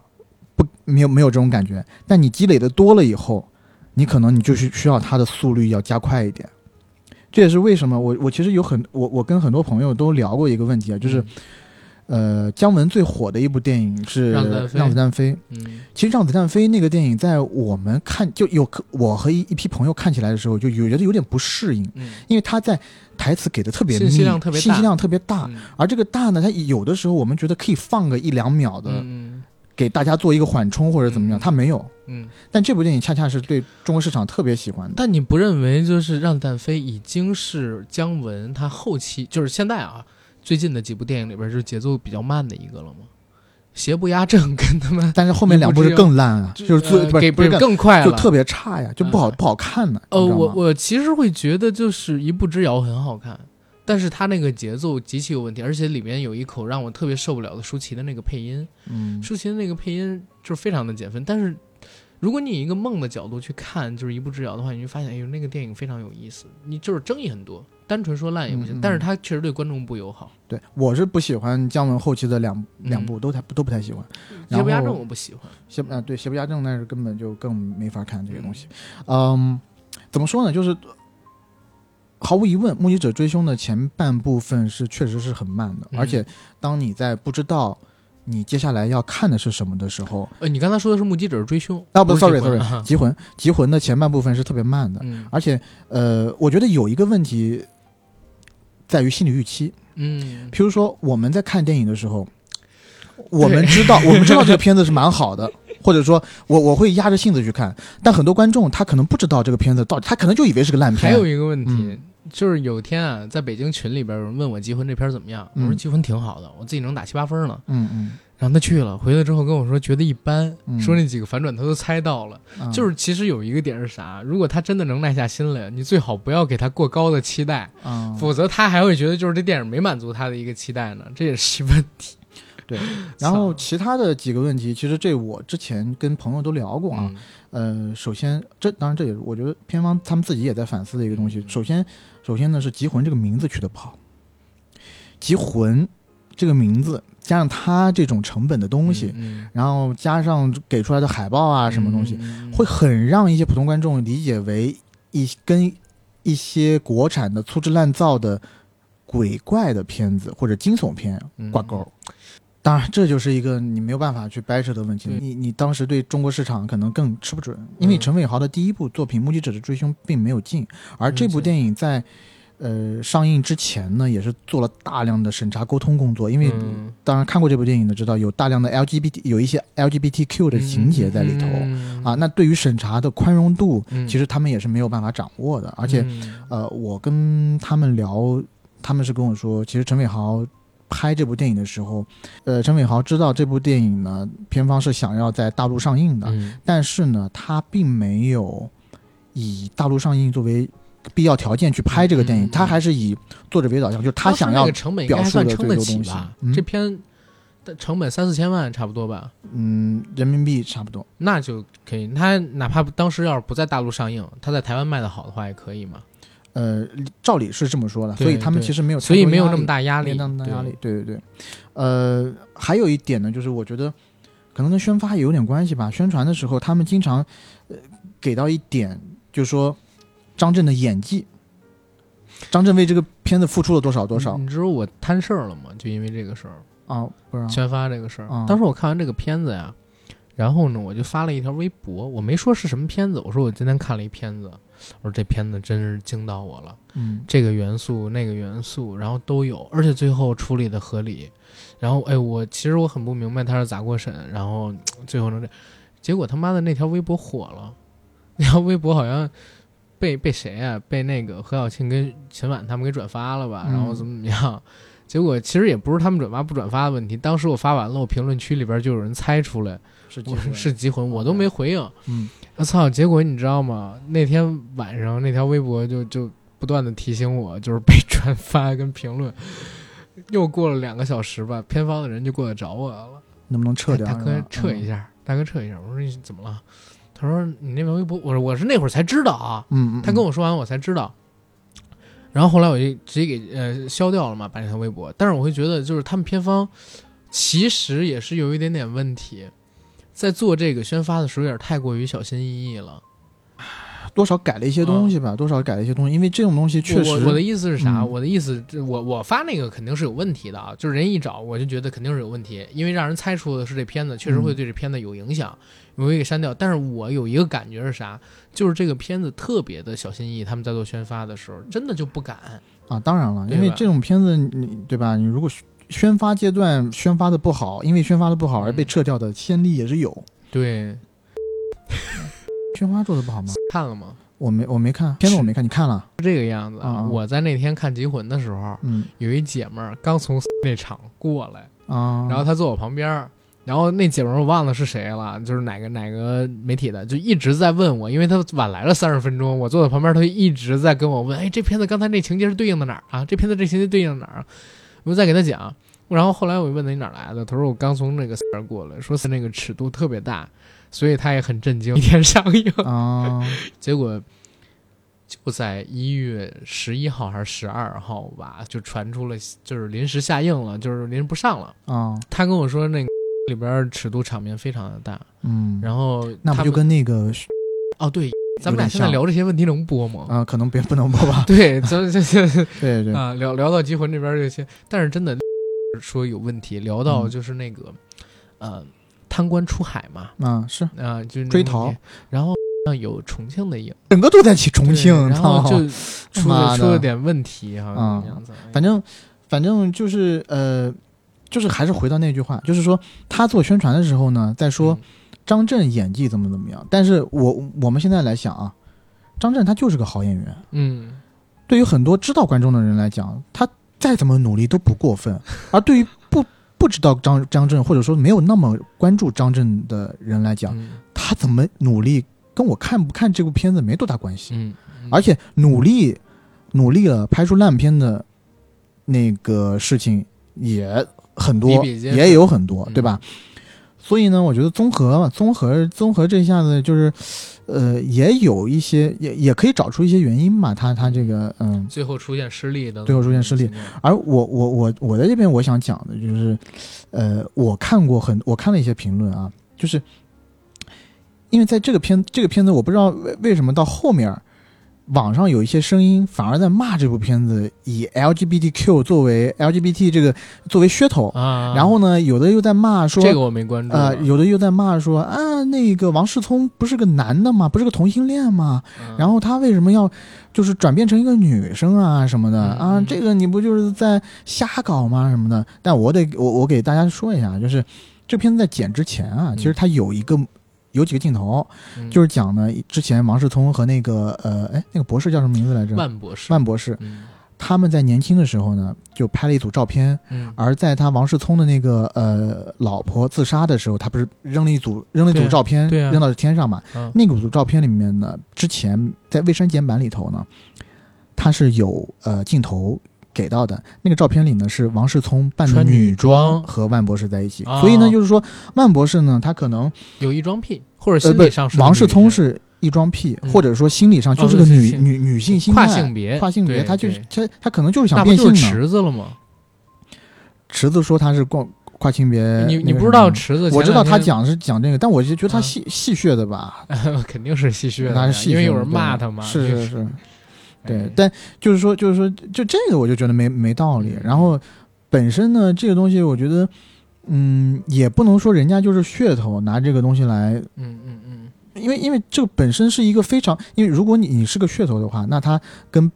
不没有没有这种感觉，但你积累的多了以后，你可能你就是需要它的速率要加快一点。这也是为什么我我其实有很我我跟很多朋友都聊过一个问题啊，就是、呃姜文最火的一部电影是让子弹飞。嗯其实《让子弹飞》那个电影，在我们看就有我和一一批朋友看起来的时候，就有觉得有点不适应，嗯因为他在台词给的特别密，信息量特别大信息量特别大。嗯而这个大呢，它有的时候我们觉得可以放个一两秒的，嗯给大家做一个缓冲或者怎么样，嗯它没有。嗯，但这部电影恰恰是对中国市场特别喜欢的。但你不认为就是《让子弹飞》已经是姜文他后期就是现在啊最近的几部电影里边就是节奏比较慢的一个了吗？邪不压正 跟他们但是后面两部是更烂啊，就是最呃给不是更更快了，就特别差呀，就不好嗯不好看呢。呃，我我其实会觉得就是一步之遥很好看，但是他那个节奏极其有问题，而且里面有一口让我特别受不了的舒淇的那个配音，嗯舒淇的那个配音就是非常的减分。但是如果你以一个梦的角度去看，就是一步之遥的话，你会发现，哎呦，那个电影非常有意思。你就是争议很多，单纯说烂也不行，嗯嗯但是他确实对观众不友好。对我是不喜欢姜文后期的两嗯两部都太都不太喜欢。邪不压正我不喜欢，邪啊对邪不压正那是根本就更没法看这个东西。嗯，怎么说呢？就是毫无疑问，《目击者追凶》的前半部分是确实是很慢的，嗯而且当你在不知道你接下来要看的是什么的时候，呃，你刚才说的是目击者追凶啊不，sorry，sorry，集魂集魂的前半部分是特别慢的，嗯而且呃，我觉得有一个问题在于心理预期。嗯譬如说我们在看电影的时候，我们知道我们知道这个片子是蛮好的，或者说我我会压着性子去看，但很多观众他可能不知道这个片子到底，他可能就以为是个烂片。还有一个问题。嗯就是有天啊，在北京群里边有人问我《结婚》这片怎么样，我说嗯《结婚》挺好的，我自己能打七八分呢。嗯嗯然后他去了，回来之后跟我说觉得一般，嗯说那几个反转他都猜到了。嗯，就是其实有一个点是啥？如果他真的能耐下心来，你最好不要给他过高的期待，嗯，否则他还会觉得就是这电影没满足他的一个期待呢，这也是一问题。对。然后其他的几个问题，其实这我之前跟朋友都聊过啊。嗯呃，首先这当然这也是我觉得片方他们自己也在反思的一个东西。嗯首先，首先呢是《集魂》这个名字取得不好，《集魂》这个名字加上它这种成本的东西，嗯然后加上给出来的海报啊什么东西，嗯会很让一些普通观众理解为一跟一些国产的粗制滥造的鬼怪的片子或者惊悚片嗯挂钩。当然，这就是一个你没有办法去掰扯的问题。你你当时对中国市场可能更吃不准，因为嗯陈伟豪的第一部作品《目击者的追凶》并没有进，而这部嗯电影在呃上映之前呢，也是做了大量的审查沟通工作，因为嗯当然看过这部电影的知道，有大量的 LGBT 有一些 LGBTQ 的情节在里头、嗯啊。那对于审查的宽容度，嗯其实他们也是没有办法掌握的。而且，嗯呃，我跟他们聊，他们是跟我说，其实陈伟豪拍这部电影的时候，呃，陈伟豪知道这部电影呢，片方是想要在大陆上映的，嗯但是呢，他并没有以大陆上映作为必要条件去拍这个电影，嗯嗯嗯他还是以作者为导向，就是他想要那个成本应该算表述的撑得起最多东西这篇的成本三四千万差不多吧，嗯人民币差不多。那就可以。他哪怕当时要是不在大陆上映，他在台湾卖的好的话也可以嘛。呃，照理是这么说的，所以他们其实没有所以没有那么大压力，没那么大压力对。。对对对，呃，还有一点呢，就是我觉得可能跟宣发也有点关系吧。宣传的时候，他们经常呃给到一点，就是说张震的演技张震为这个片子付出了多少多少你知道我摊事儿了吗？就因为这个事儿，啊？不是宣发这个事儿。啊当时我看完这个片子呀，然后呢，我就发了一条微博，我没说是什么片子，我说我今天看了一片子，我说这片子真是惊到我了。嗯这个元素那个元素，然后都有，而且最后处理的合理。然后哎，我其实我很不明白他是咋过审，然后最后能这，结果他妈的那条微博火了，那条微博好像被被谁啊？被那个何小庆跟秦晚他们给转发了吧？嗯然后怎么怎么样？结果其实也不是他们转发不转发的问题，当时我发完了，我评论区里边就有人猜出来是 是集魂，我都没回应。嗯我操！结果你知道吗？那天晚上那条微博就就不断的提醒我，就是被 转发跟评论。又过了两个小时吧，偏方的人就过来找我了，能不能撤掉？大哥撤一。下，大哥撤一下。我说你怎么了？他说你那条微博，我说我是那会儿才知道啊。嗯嗯，他跟我说完我才知道，然后后来我就直接给呃消掉了嘛，把那条微博。但是我会觉得，就是他们片方其实也是有一点点问题，在做这个宣发的时候有点太过于小心翼翼了。多少改了一些东西吧，多少改了一些东西，因为这种东西确实，我我的意思是啥？嗯我的意思，这我我发那个肯定是有问题的啊，就是人一找我就觉得肯定是有问题，因为让人猜出的是这片子确实会对这片子有影响，我会给删掉。但是我有一个感觉是啥？就是这个片子特别的小心翼翼，他们在做宣发的时候，真的就不敢。啊，当然了，因为这种片子，你对吧？你如果宣发阶段宣发的不好，因为宣发的不好而被嗯撤掉的先例也是有。对，宣发做的不好吗？看了吗？我没我没看片子，我没看，你看了？是这个样子啊！我在那天看《集魂》的时候，嗯有一姐们儿刚从 那场过来，啊，然后她坐我旁边儿，然后那姐们儿我忘了是谁了，就是哪个哪个媒体的，就一直在问我，因为他晚来了三十分钟，我坐在旁边，他就一直在跟我问，哎，这片子刚才那情节是对应的哪儿啊？这片子这情节对应的哪儿啊？我就再给他讲，然后后来我就问他你哪儿来的，他说我刚从那个那儿过来，说是那个尺度特别大，所以他也很震惊，一天上映，啊，结果就在一月十一号还是十二号吧，就传出了就是临时下映了，就是临时不上了。啊，他跟我说那个里边尺度场面非常的大，嗯，然后那不就跟那个哦对，咱们俩现在聊这些问题能播吗？啊，可能别不能播吧？对，咱这这对 对，啊聊聊到集魂这边这些，但是真的说有问题，聊到嗯就是那个、呃贪官出海嘛，啊是，啊、就是追逃，然后像有重庆的影，整个都在起重庆，然后就出了出了点问题，好像啊怎么样子，反正反正就是呃，就是还是回到那句话，就是说他做宣传的时候呢，在说嗯。张震演技怎么怎么样，但是我我们现在来想啊，张震他就是个好演员，嗯。对于很多知道观众的人来讲，他再怎么努力都不过分，而对于不不知道张张震或者说没有那么关注张震的人来讲，嗯。他怎么努力跟我看不看这部片子没多大关系。嗯，嗯。而且努力努力了拍出烂片的那个事情也很多，比比也有很多，嗯对吧？所以呢，我觉得综合嘛，综合综合这一下子就是，呃，也有一些，也也可以找出一些原因嘛。他他这个，嗯，最后出现失利的，最后出现失利，而我我我我在这边我想讲的就是，呃，我看过很我看了一些评论啊，就是因为在这个片这个片子，我不知道为为什么到后面，网上有一些声音反而在骂这部片子以 LGBTQ 作为 LGBT 这个作为噱头，啊，然后呢，有的又在骂说这个我没关注呃，有的又在骂说啊，那个王世聪不是个男的吗？不是个同性恋吗？嗯然后他为什么要就是转变成一个女生啊什么的、嗯啊？嗯这个你不就是在瞎搞吗？什么的？但我得我我给大家说一下，就是这片子在剪之前啊，嗯其实它有一个有几个镜头，嗯。就是讲呢之前王世聪和那个呃哎那个博士叫什么名字来着？万博士，万博士，嗯。他们在年轻的时候呢就拍了一组照片，嗯。而在他王世聪的那个呃老婆自杀的时候，他不是扔了一组扔了一组照片，对啊扔到天上嘛？嗯。那组照片里面呢，之前在未删减版里头呢，它是有呃镜头给到的。那个照片里呢是王世聪扮女女装和万博士在一起，哦所以呢就是说万博士呢他可能有异装癖，或者心理上是个王世聪是异装癖，嗯或者说心理上就是哦个女、女女性心态跨性别，跨性别，他就是对他他可能就是想变性呢。池子了吗？池子说他是跨跨性别，你你不知道池子？我知道他讲，是讲这个，但我就觉得他啊戏戏谑的吧，肯定是戏谑的，因为有人骂他嘛。是是是，对哎，但就是说，就是说，就这个我就觉得没没道理嗯。然后本身呢，这个东西我觉得，嗯，也不能说人家就是噱头，拿这个东西来，嗯嗯嗯，因为因为这个本身是一个非常，因为如果你你是个噱头的话，那它跟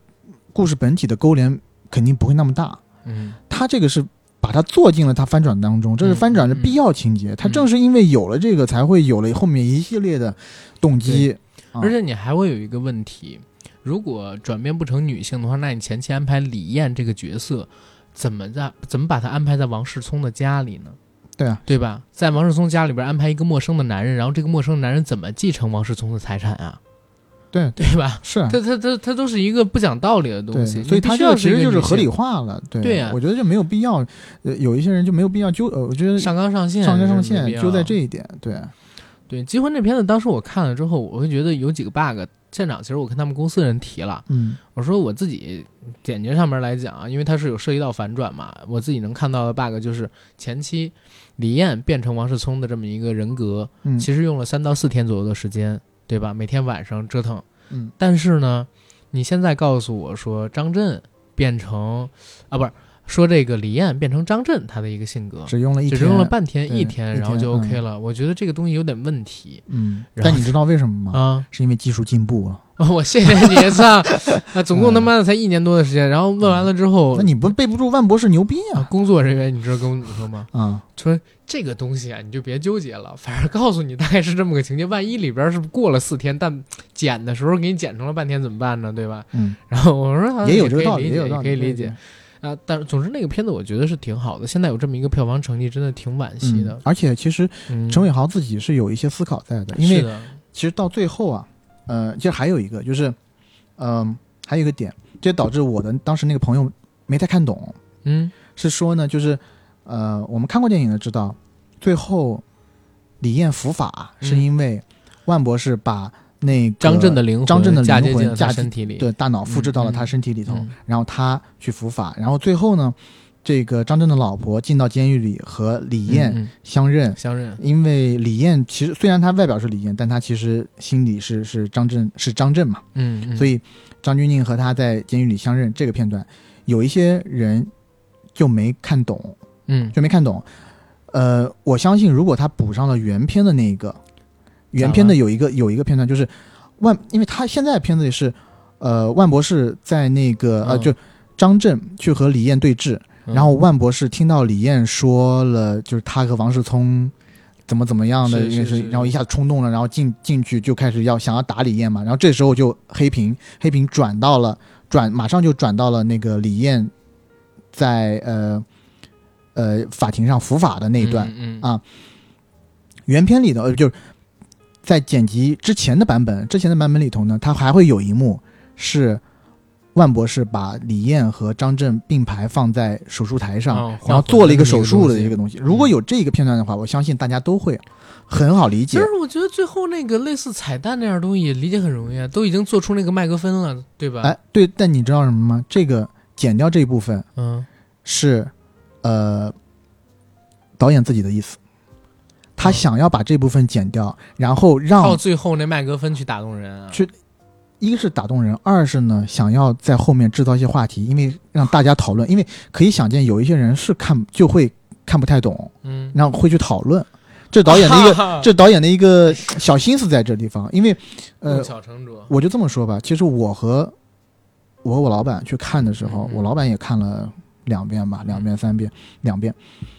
故事本体的勾连肯定不会那么大。嗯它这个是把它做进了它翻转当中，这是翻转的必要情节。它正是因为有了这个，才会有了后面一系列的动机。啊而且你还会有一个问题，如果转变不成女性的话，那你前期安排李艳这个角色，怎么在怎么把她安排在王世聪的家里呢？对啊，对吧？在王世聪家里边安排一个陌生的男人，然后这个陌生的男人怎么继承王世聪的财产啊？对对吧？是啊。他他他他都是一个不讲道理的东，西，所以它你必须要这其实就是合理化了。对，对呀我觉得就没有必要，呃，有一些人就没有必要纠，呃，我觉得上纲上线，上纲上线就在这一点。对，对《结婚》这片子，当时我看了之后，我会觉得有几个 bug。现场其实我跟他们公司人提了，嗯我说我自己简洁上面来讲啊，因为它是有涉及到反转嘛，我自己能看到的 bug 就是前期李艳变成王世聪的这么一个人格，嗯，其实用了三到四天左右的时间，对吧？每天晚上折腾。嗯但是呢，你现在告诉我说张震变成啊，不是说这个李艳变成张震他的一个性格，只用了一天，只用了半天一天，然后就 OK 了。我觉得这个东西有点问题嗯，但你知道为什么吗？啊。是因为技术进步了。我谢谢你，操！啊，总共他妈的才一年多的时间，然后问完了之后那，你不背不住万博士牛逼啊，啊？工作人员你知道跟我说吗？啊，说这个东西啊，你就别纠结了，反正告诉你大概是这么个情节。万一里边是过了四天，但剪的时候给你剪成了半天怎么办呢？对吧？嗯，然后我说、啊、也有这个道理，也有道理，可以理解。啊。但是总之那个片子我觉得是挺好的，现在有这么一个票房成绩，真的挺惋惜的嗯。。而且其实嗯，陈伟豪自己是有一些思考在的，因为其实到最后啊，呃，其实还有一个就是，嗯、还有一个点，这导致我的当时那个朋友没太看懂，嗯是说呢，就是呃，我们看过电影的知道，最后李艳伏法是嗯因为万博士把那个张震的灵魂，张震的灵嫁接进身体里，对大脑复制到了嗯他身体里头，嗯然后他去伏法，然后最后呢，这个张震的老婆进到监狱里和李艳相认。相认，因为李艳其实虽然她外表是李艳，但她其实心里是是张震是张震嘛，嗯，嗯所以张钧甯和他在监狱里相认这个片段，有一些人就没看懂，嗯就没看懂。呃，我相信如果他补上了原片的那个，原片的有一个有一个片段就是万，因为他现在片子里是，呃，万博士在那个呃嗯。就张震去和李艳对峙，嗯。然后万博士听到李艳说了，就是他和王世聪怎么怎么样的是是然后一下子冲动了，然后进进去就开始要想要打李艳嘛，然后这时候就黑屏，黑屏转到了转，马上就转到了那个李艳在呃呃法庭上伏法的那一段，啊。原片里的呃就是在剪辑之前的版本，之前的版本里头呢，它还会有一幕是万博士把李艳和张震并排放在手术台上，哦然后做了一个手术的换这个东西。如果有这个片段的话，我相信大家都会很好理解但。是我觉得最后那个类似彩蛋那样东西理解很容易啊，都已经做出那个麦克风了，对吧？哎，对，但你知道什么吗？这个剪掉这一部分嗯，是呃导演自己的意思，他嗯想要把这部分剪掉，然后让靠最后那麦格芬去打动人啊。去一个是打动人，二是呢想要在后面制造一些话题，因为让大家讨论，因为可以想见有一些人是看就会看不太懂，嗯，然后会去讨论。这导演的一个，这导演的一个小心思在这地方，因为呃。我就这么说吧，其实我和我和我老板去看的时候，我老板也看了两遍吧，两遍三遍，两遍。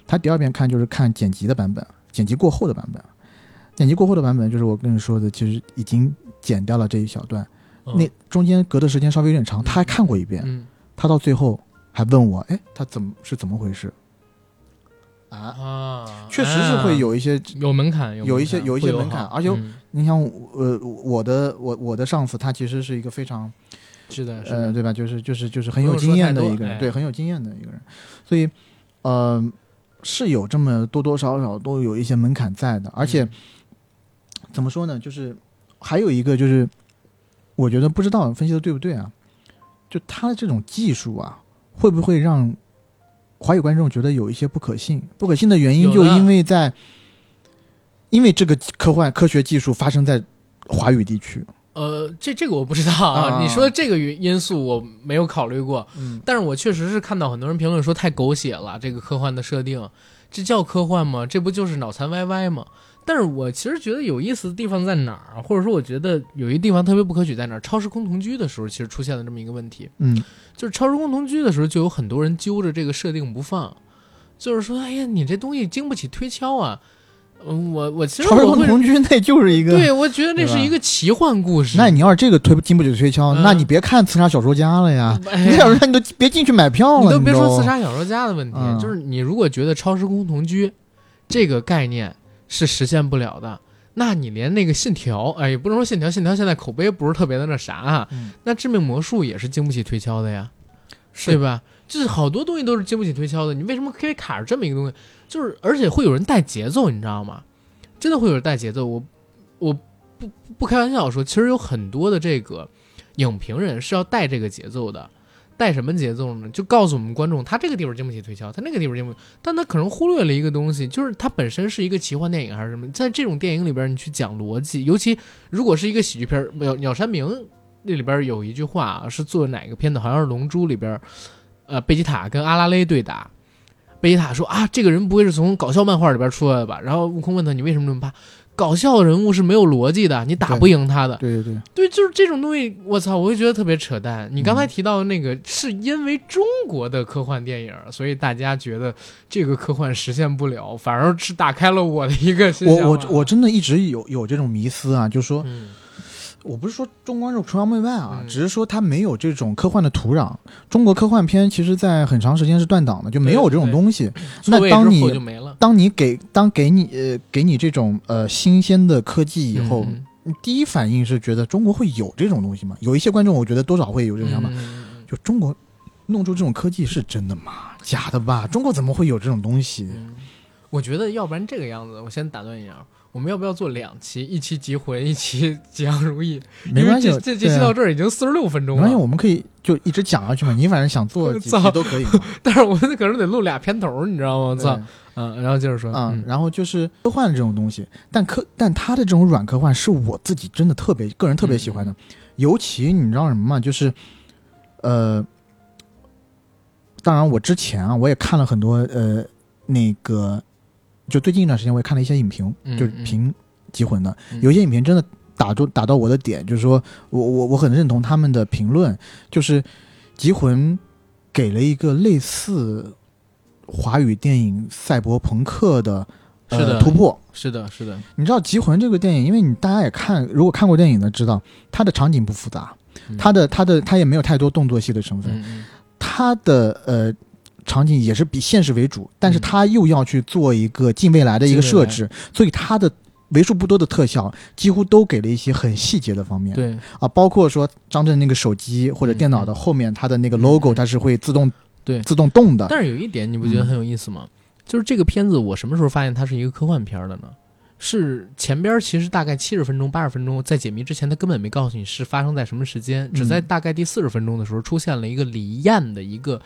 他第二遍看就是看剪辑的版本，剪辑过后的版本。剪辑过后的版本就是我跟你说的，其实已经剪掉了这一小段，嗯那中间隔的时间稍微有点长。他还看过一遍，嗯他到最后还问我，哎，他怎么是怎么回事？啊，啊，确实是会有一些，有门槛，有有一些有一些门槛而且嗯你像呃，我的我我的上司，他其实是一个非常是的，是呃，的，对吧？就是就是就是很有经验的一个人，哎对，很有经验的一个人，所以呃，是有这么多多少少都有一些门槛在的，而且、嗯怎么说呢？就是还有一个就是，我觉得不知道分析的对不对啊？就他的这种技术啊，会不会让华语观众觉得有一些不可信？不可信的原因就因为在，因为这个科幻科学技术发生在华语地区，呃，这这个我不知道啊。啊你说的这个因素我没有考虑过，嗯，但是我确实是看到很多人评论说太狗血了，这个科幻的设定，这叫科幻吗？这不就是脑残歪歪吗？但是我其实觉得有意思的地方在哪儿，或者说我觉得有一地方特别不可取在哪儿？超时空同居的时候，其实出现了这么一个问题，嗯，就是超时空同居的时候，就有很多人揪着这个设定不放，就是说，哎呀，你这东西经不起推敲啊。嗯，我我其实超时我会空同居那就是一个。对，我觉得那是一个奇幻故事。那你要是这个推经不起推敲，嗯那你别看刺杀小说家了呀！哎你小说家你都别进去买票了，你都别说刺杀小说家的问题，嗯就是你如果觉得超时空同居这个概念是实现不了的，那你连那个信条，哎，也不能说信条，信条现在口碑不是特别的那啥啊，嗯那致命魔术也是经不起推敲的呀，是对吧？就是好多东西都是经不起推敲的，你为什么可以卡着这么一个东西？就是而且会有人带节奏，你知道吗？真的会有人带节奏。我我不不开玩笑说，其实有很多的这个影评人是要带这个节奏的。带什么节奏呢？就告诉我们观众，他这个地方经不起推敲，他那个地方经不起，但他可能忽略了一个东西，就是它本身是一个奇幻电影还是什么？在这种电影里边，你去讲逻辑，尤其如果是一个喜剧片，《鸟鸟山明》那里边有一句话，是做哪个片子？好像是《龙珠》里边，呃，贝吉塔跟阿拉蕾对打，贝塔说啊，这个人不会是从搞笑漫画里边出来的吧？然后悟空问他，你为什么这么怕？搞笑人物是没有逻辑的，你打不赢他的。对对对，对，就是这种东西，我操，我就觉得特别扯淡。你刚才提到的那个，是因为中国的科幻电影，所以大家觉得这个科幻实现不了，反而是打开了我的一个新我我我真的一直有有这种迷思啊，就是说嗯我不是说中国这种崇洋媚外啊，嗯只是说它没有这种科幻的土壤。中国科幻片其实在很长时间是断档的，就没有这种东西。那当你。当你给当给你呃给你这种呃新鲜的科技以后，第一反应是觉得中国会有这种东西吗？有一些观众我觉得多少会有这种想法，就中国弄出这种科技是真的吗？假的吧？中国怎么会有这种东西？嗯我觉得要不然这个样子，我先打断一下，我们要不要做两期？一期集魂，一期吉祥如意？没关系这这期到这儿已经四十六分钟了没关系，我们可以就一直讲下去嘛。你反正想做 几期都可以。但是我们可能得录俩片头，你知道吗？我操，嗯，然后接着说，嗯，然后就是科幻这种东西，但科但它的这种软科幻是我自己真的特别个人特别喜欢的，尤其你知道什么吗？就是，呃，当然我之前啊我也看了很多呃那个，就最近一段时间我也看了一些影评，嗯就是评《极魂》的，嗯。有一些影评真的打中打到我的点，就是说我我我很认同他们的评论，就是《极魂》给了一个类似华语电影赛博朋克的是的呃、突破。是的，是的，你知道《极魂》这个电影，因为你大家也看，如果看过电影的知道，它的场景不复杂，嗯。它的它的它也没有太多动作戏的成分，它的呃场景也是比现实为主，但是嗯它又要去做一个近未来的一个设置，所以它的为数不多的特效几乎都给了一些很细节的方面。对，啊，包括说张震那个手机或者电脑的后面，它的那个嗯 logo 嗯它是会自动对自动动的。但是有一点，你不觉得很有意思吗？就是这个片子，我什么时候发现它是一个科幻片的呢？是前边其实大概七十分钟、八十分钟，在解谜之前，他根本没告诉你是发生在什么时间，只在大概第四十分钟的时候出现了一个李艳的一个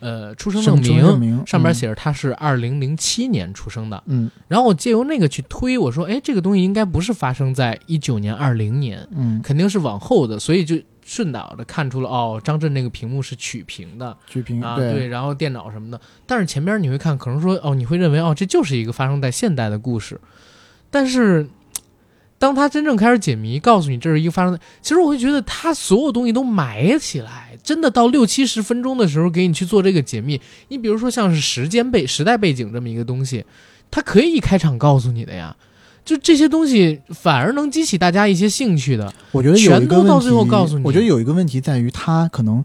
呃出生证明，上面写着他是二零零七年出生的。嗯。然后我借由那个去推，我说，哎，这个东西应该不是发生在一九年、二零年，嗯，肯定是往后的，所以就顺导的看出了，哦，张震那个屏幕是曲屏的。曲屏啊，对。然后电脑什么的，但是前边你会看，可能说哦，你会认为哦，这就是一个发生在现代的故事，但是当他真正开始解谜，告诉你这是一个发生的，其实我会觉得他所有东西都埋起来，真的到六七十分钟的时候给你去做这个解密。你比如说像是时间背时代背景这么一个东西，它可以一开场告诉你的呀。就这些东西反而能激起大家一些兴趣的，我觉得全都到最后告诉你我觉得有一个问题在于他可能，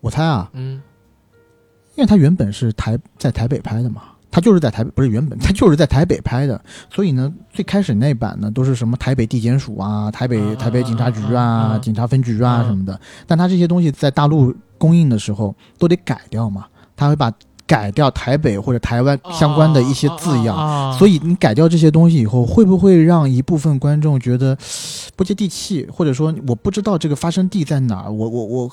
我猜啊，嗯因为他原本是台在台北拍的嘛，它就是在台北，不是原本，他就是在台北拍的，所以呢，最开始那版呢都是什么台北地检署啊、台北啊台北警察局啊、警察分局啊啊。什么的，但他这些东西在大陆供应的时候都得改掉嘛，他会把改掉台北或者台湾相关的一些字样。样所以你改掉这些东西以后，会不会让一部分观众觉得不接地气，或者说我不知道这个发生地在哪儿？我我我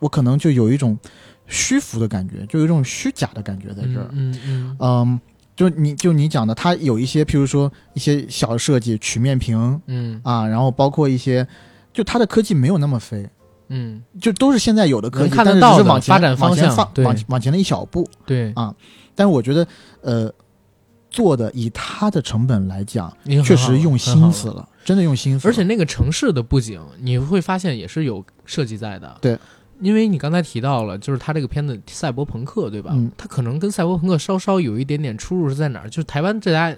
我可能就有一种虚浮的感觉，就有一种虚假的感觉在这儿。嗯嗯嗯，就你就你讲的，它有一些，譬如说一些小的设计，曲面屏嗯啊，然后包括一些就它的科技没有那么飞，嗯，就都是现在有的科技，看得到的发展方往前向放往往前了一小步。对啊，但是我觉得，呃，做的以它的成本来讲，确实用心思了，真的用心思。而且那个城市的布景，你会发现也是有设计在的。对，因为你刚才提到了，就是他这个片子赛博朋克，对吧？嗯它可能跟赛博朋克稍稍有一点点出入是在哪儿？就是台湾这家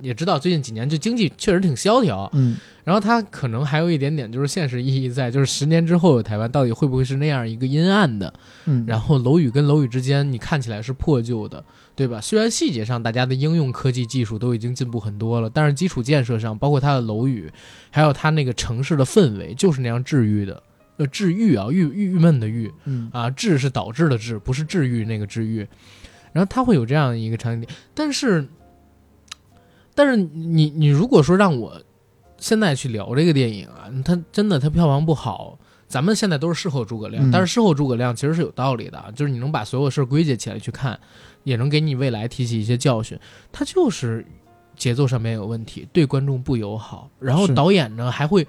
也知道，最近几年就经济确实挺萧条，嗯，然后他可能还有一点点就是现实意义在，就是十年之后的台湾到底会不会是那样一个阴暗的？嗯，然后楼宇跟楼宇之间，你看起来是破旧的，对吧？虽然细节上大家的应用科技技术都已经进步很多了，但是基础建设上，包括它的楼宇，还有它那个城市的氛围，就是那样治愈的。呃，治愈啊，郁郁郁闷的郁嗯啊，治是导致的治，不是治愈那个治愈。然后它会有这样一个场景点，但是，但是你你如果说让我现在去聊这个电影啊，它真的它票房不好，咱们现在都是事后诸葛亮，嗯但是事后诸葛亮其实是有道理的啊，就是你能把所有事儿归结起来去看，也能给你未来提起一些教训。它就是节奏上面有问题，对观众不友好，然后导演呢还会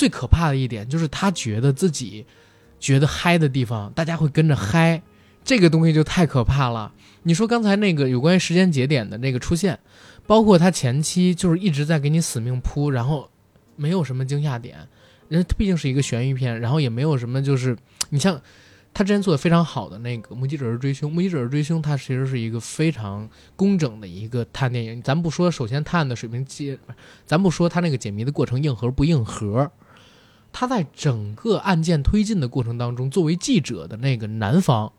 最可怕的一点就是他觉得自己觉得嗨的地方，大家会跟着嗨，这个东西就太可怕了。你说刚才那个有关于时间节点的那个出现，包括他前期就是一直在给你死命铺，然后没有什么惊吓点，因为毕竟是一个悬疑片，然后也没有什么就是你像他之前做的非常好的那个《目击者是追凶》，《目击者是追凶》它其实是一个非常工整的一个探电影。咱不说首先探的水平解，咱不说他那个解谜的过程硬核不硬核，他在整个案件推进的过程当中，作为记者的那个男方，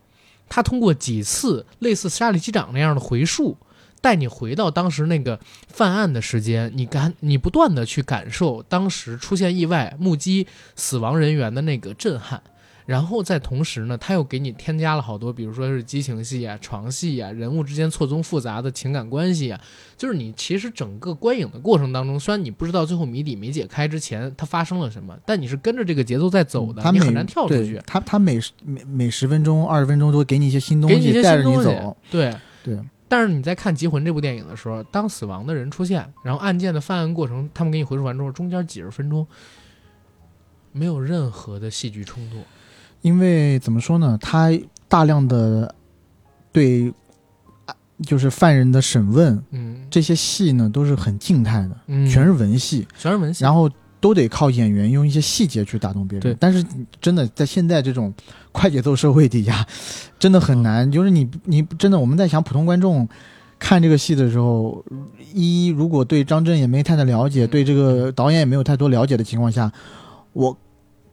他通过几次类似沙利机长那样的回溯，带你回到当时那个犯案的时间，你感你不断的去感受当时出现意外、目击死亡人员的那个震撼。然后在同时呢，他又给你添加了好多，比如说是激情戏啊、床戏啊、人物之间错综复杂的情感关系啊，就是你其实整个观影的过程当中，虽然你不知道最后谜底没解开之前它发生了什么，但你是跟着这个节奏在走的，他你很难跳出去。他他每每每十分钟、二十分钟都会给你一些新东给你一些西，带着你走。对对。但是你在看《极魂》这部电影的时候，当死亡的人出现，然后案件的犯案过程，他们给你回述完之后，中间几十分钟没有任何的戏剧冲突。因为怎么说呢，他大量的对啊就是犯人的审问嗯，这些戏呢，都是很静态的，嗯全是文戏，全是文戏。然后都得靠演员用一些细节去打动别人。对但是真的在现在这种快节奏社会底下，真的很难。就是你你真的我们在想普通观众。看这个戏的时候，一如果对张震也没太的了解，嗯对这个导演也没有太多了解的情况下，我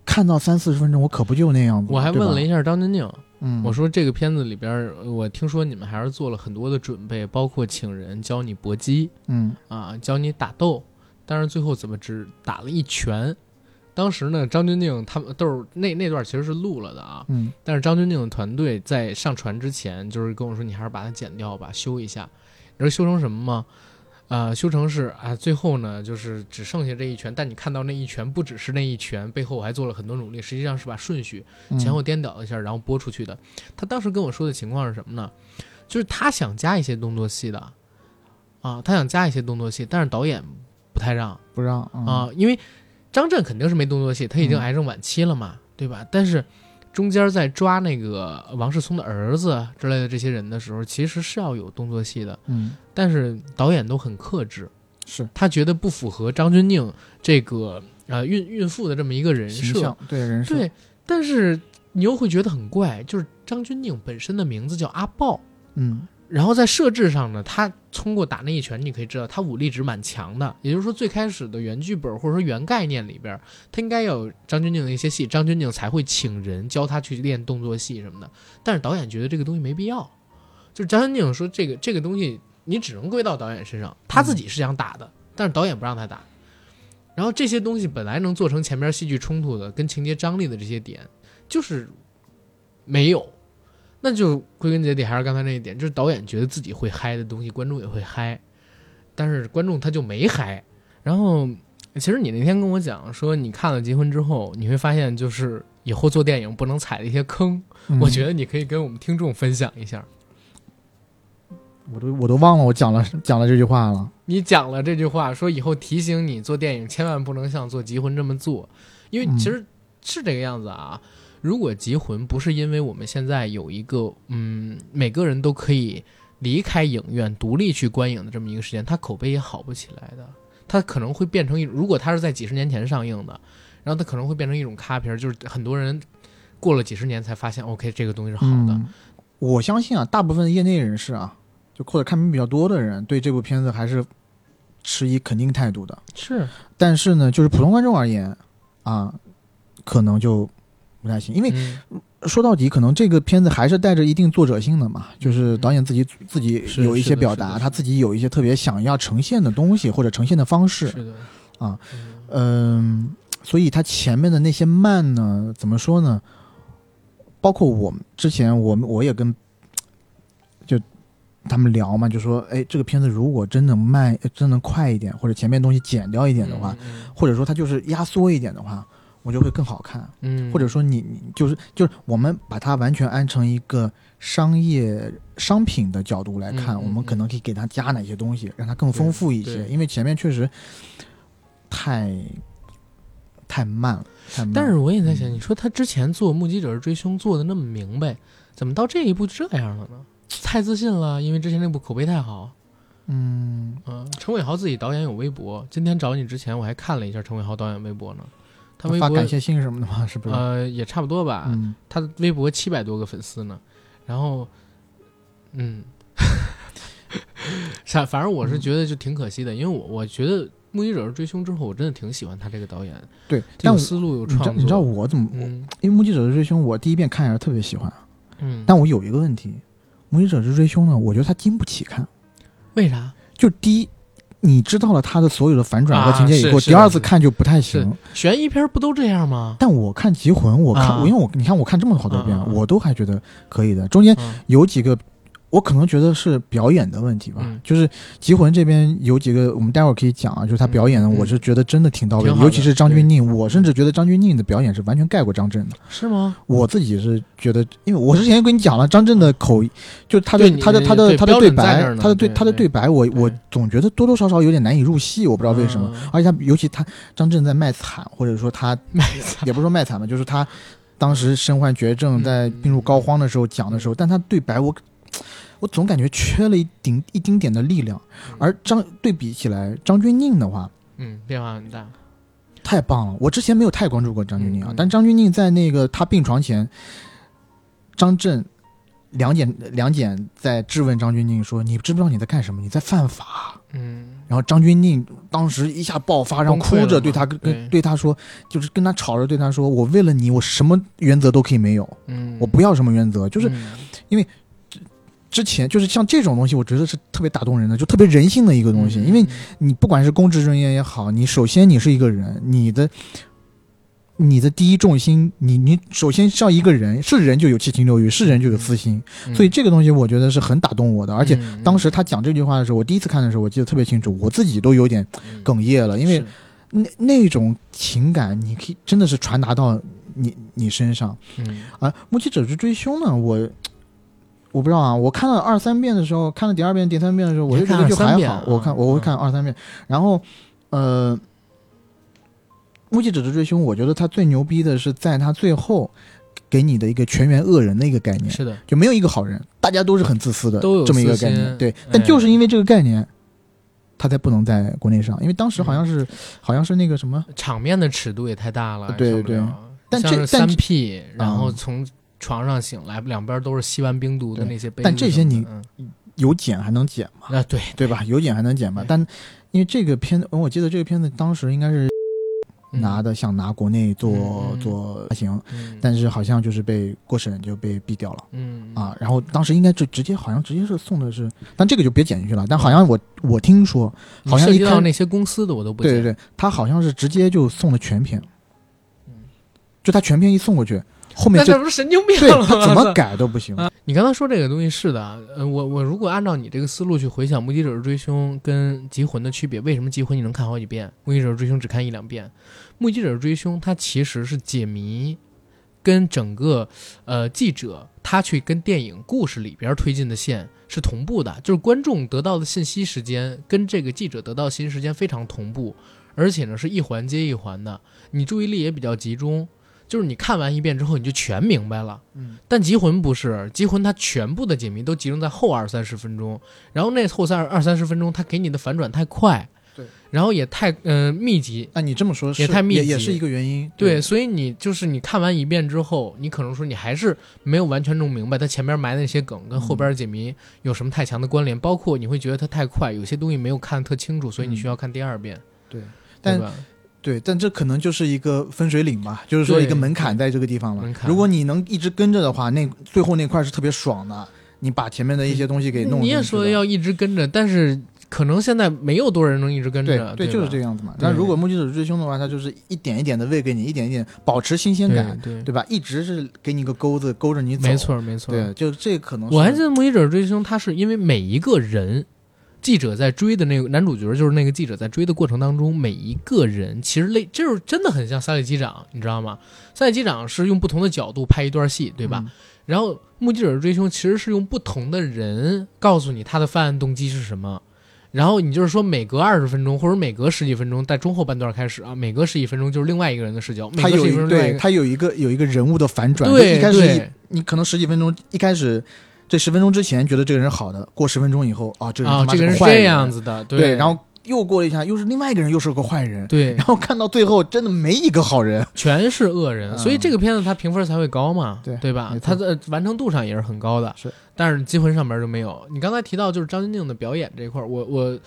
看到三四十分钟，我可不就那样子。我还问了一下张钧甯，嗯，我说这个片子里边，我听说你们还是做了很多的准备，包括请人教你搏击嗯啊，教你打斗，但是最后怎么只打了一拳？当时呢，张钧甯他们都是那那段其实是录了的啊，嗯但是张钧甯的团队在上传之前，就是跟我说，你还是把它剪掉吧，修一下。你知道修成什么吗？啊、修成是啊，最后呢，就是只剩下这一拳，但你看到那一拳不只是那一拳，背后我还做了很多努力，实际上是把顺序嗯前后颠倒一下，然后播出去的。他当时跟我说的情况是什么呢？就是他想加一些动作戏的，啊，他想加一些动作戏，但是导演不太让。不让啊啊，因为张震肯定是没动作戏，他已经嗯癌症晚期了嘛，对吧？但是中间在抓那个王世聪的儿子之类的这些人的时候，其实是要有动作戏的，嗯但是导演都很克制，是他觉得不符合张钧甯这个呃孕孕妇的这么一个人设，对人设对，但是你又会觉得很怪，就是张钧甯本身的名字叫阿豹。嗯然后在设置上呢，他通过打那一拳，你可以知道他武力值蛮强的。也就是说，最开始的原剧本或者说原概念里边，他应该有张钧甯的一些戏，张钧甯才会请人教他去练动作戏什么的。但是导演觉得这个东西没必要，就是张钧甯说这个这个东西你只能归到导演身上，他自己是想打的，但是导演不让他打。然后这些东西本来能做成前面戏剧冲突的、跟情节张力的这些点，就是没有。那就归根结底还是刚才那一点，就是导演觉得自己会嗨的东西，观众也会嗨，但是观众他就没嗨。然后，其实你那天跟我讲说，你看了《结婚》之后，你会发现就是以后做电影不能踩的一些坑，嗯我觉得你可以跟我们听众分享一下。我都我都忘了我讲了讲了这句话了。你讲了这句话，说以后提醒你做电影千万不能像做《结婚》这么做，因为嗯其实是这个样子啊。如果《集魂》不是因为我们现在有一个嗯，每个人都可以离开影院独立去观影的这么一个时间，它口碑也好不起来的。它可能会变成一，如果它是在几十年前上映的，然后它可能会变成一种咖片儿，就是很多人过了几十年才发现，OK，这个东西是好的。嗯，我相信啊，大部分业内人士啊，就或者看片比较多的人，对这部片子还是持以肯定态度的。是，但是呢，就是普通观众而言啊，可能就不太行，因为嗯说到底，可能这个片子还是带着一定作者性的嘛，就是导演自己自己有一些表达，他自己有一些特别想要呈现的东西或者呈现的方式，是的啊嗯嗯，所以他前面的那些慢呢，怎么说呢？包括我之前，我们我也跟就他们聊嘛，就说，哎，这个片子如果真能慢，真能快一点，或者前面东西剪掉一点的话，，嗯或者说它就是压缩一点的话，我就会更好看。嗯，或者说你你就是就是我们把它完全安成一个商业商品的角度来看，我们可能可以给它加哪些东西，让它更丰富一些。因为前面确实太太慢了，太慢了。但是我也在想，嗯你说他之前做《目击者追凶》做的那么明白，怎么到这一步这样了呢？太自信了，因为之前那部口碑太好。嗯，嗯，陈伟豪自己导演有微博，今天找你之前我还看了一下陈伟豪导演微博呢。他微博发感谢信什么的吗？是不是？呃也差不多吧，嗯，他的微博七百多个粉丝呢。然后，嗯，反反正我是觉得就挺可惜的，因为我我觉得《目击者追凶》之后，我真的挺喜欢他这个导演，对。但有思路有创作。你知道我怎么？嗯因为《目击者的追凶》，我第一遍看还是特别喜欢，嗯，但我有一个问题，《目击者之追凶》呢，我觉得它经不起看。为啥？就第一，你知道了他的所有的反转和啊情节以后，第二次看就不太行。悬疑片不都这样吗？但我看《集魂》，我看，啊因为我你看我看这么好多遍，我都还觉得可以的。中间嗯有几个，我可能觉得是表演的问题吧。嗯就是《集魂》这边有几个，我们待会儿可以讲啊，就是他表演的，嗯我是觉得真的挺到位尤其是张钧甯，我甚至觉得张钧甯的表演是完全盖过张震的。是吗？我自己是觉得，因为我之前跟你讲了，张震的口，就是他的对他的他的他的对白他的对他的对白，我我总觉得多多少少有点难以入戏，我不知道为什么。嗯而且他尤其他张震在卖惨，或者说他卖惨也不是说卖惨吧，就是他当时身患绝症，嗯在病入膏肓的时候讲的时候，但他对白我我总感觉缺了一丁一丁点的力量。而张对比起来，张钧甯的话嗯，变化很大。太棒了，我之前没有太关注过张钧甯啊，但张钧甯在那个他病床前，张震。梁简梁简在质问张钧甯说：“你知不知道你在干什么？你在犯法。”嗯，然后张钧甯当时一下爆发，然后哭着对他跟对对他说，就是跟他吵着对他说：“我为了你，我什么原则都可以没有，嗯，我不要什么原则。”就是嗯之前就是像这种东西，我觉得是特别打动人的，就特别人性的一个东西。嗯因为你不管是公职人员也好，你首先你是一个人，你的你的第一重心，你你首先像一个人，是人就有七情六欲，是人就有私心，嗯所以这个东西我觉得是很打动我的。而且嗯当时他讲这句话的时候，我第一次看的时候，我记得特别清楚，我自己都有点嗯哽咽了，因为那那种情感，你可以真的是传达到你你身上。嗯而《目击者之追凶》呢，我我不知道啊，我看了二三遍的时候，看了第二遍、第三遍的时候，我就觉得就还好。我看我会嗯看二三遍，然后呃，《目击者的追凶》，我觉得他最牛逼的是在他最后给你的一个全员恶人的一个概念，是的，就没有一个好人，大家都是很自私的都有这么一个概念。对哎，但就是因为这个概念。他才不能在国内上，因为当时好像是，好像是那个什么，场面的尺度也太大了，对对但这但这 P，然后嗯从床上醒来，两边都是吸完冰毒的那些但这些你有剪还能剪吗，啊对，对吧？有剪还能剪吧。但因为这个片子，我记得这个片子当时应该是嗯拿的，想拿国内做做发行，嗯但是好像就是被过审就被毙掉了。嗯啊，然后当时应该就直接好像直接是送的是，但这个就别剪进去了。但好像我我听说，好像一到那些公司的我都不对，对对对，他好像是直接就送的全片，嗯就他全片一送过去，后面就那这不是神经病了吗？怎么 改都不行。啊，你刚才说这个东西是的，呃，我我如果按照你这个思路去回想《目击者追凶》跟《集魂》的区别，为什么《集魂》你能看好几遍，《目击者追凶》只看一两遍？《目击者追凶》它其实是解谜，跟整个呃记者他去跟电影故事里边推进的线是同步的，就是观众得到的信息时间跟这个记者得到的信息时间非常同步。而且呢是一环接一环的，你注意力也比较集中。就是你看完一遍之后，你就全明白了。嗯，但《集魂》不是，《集魂》它全部的解谜都集中在后二三十分钟，然后那后三二三十分钟，它给你的反转太快，对，然后也太嗯密集，啊你这么说，也太密集也是一个原因。对，所以你就是你看完一遍之后，你可能说你还是没有完全弄明白它前面埋的那些梗跟后边解谜有什么太强的关联，包括你会觉得它太快，有些东西没有看得特清楚，所以你需要看第二遍。对，但吧？对，但这可能就是一个分水岭吧，就是说一个门槛在这个地方了。如果你能一直跟着的话，那最后那块是特别爽的。你把前面的一些东西给弄。你也说要一直跟着，但是可能现在没有多少人能一直跟着。对，对，就是这个样子嘛。但如果目击者追凶的话，他就是一点一点的喂给你，一点一点保持新鲜感，对对吧？一直是给你个钩子勾着你走。没错，没错。对，就这可能。我还记得目击者追凶，他是因为每一个人。记者在追的那个男主角，就是那个记者在追的过程当中，每一个人其实类就是真的很像《三里机长》，你知道吗？《三里机长》是用不同的角度拍一段戏，对吧？然后目击者追凶其实是用不同的人告诉你他的犯案动机是什么，然后你就是说每隔二十分钟或者每隔十几分钟，在中后半段开始啊，每隔十几分钟就是另外一个人的视角，他有对他有一个有一个人物的反转，对，一开始你可能十几分钟一开始。这十分钟之前觉得这个人好的，过十分钟以后啊，这个人这个人是这样子的，对，然后又过了一下，又是另外一个人，又是个坏人，对，然后看到最后真的没一个好人，全是恶人，所以这个片子它评分才会高嘛，对对吧？它的完成度上也是很高的，是，但是积分上面就没有。你刚才提到就是张钧甯的表演这一块，我我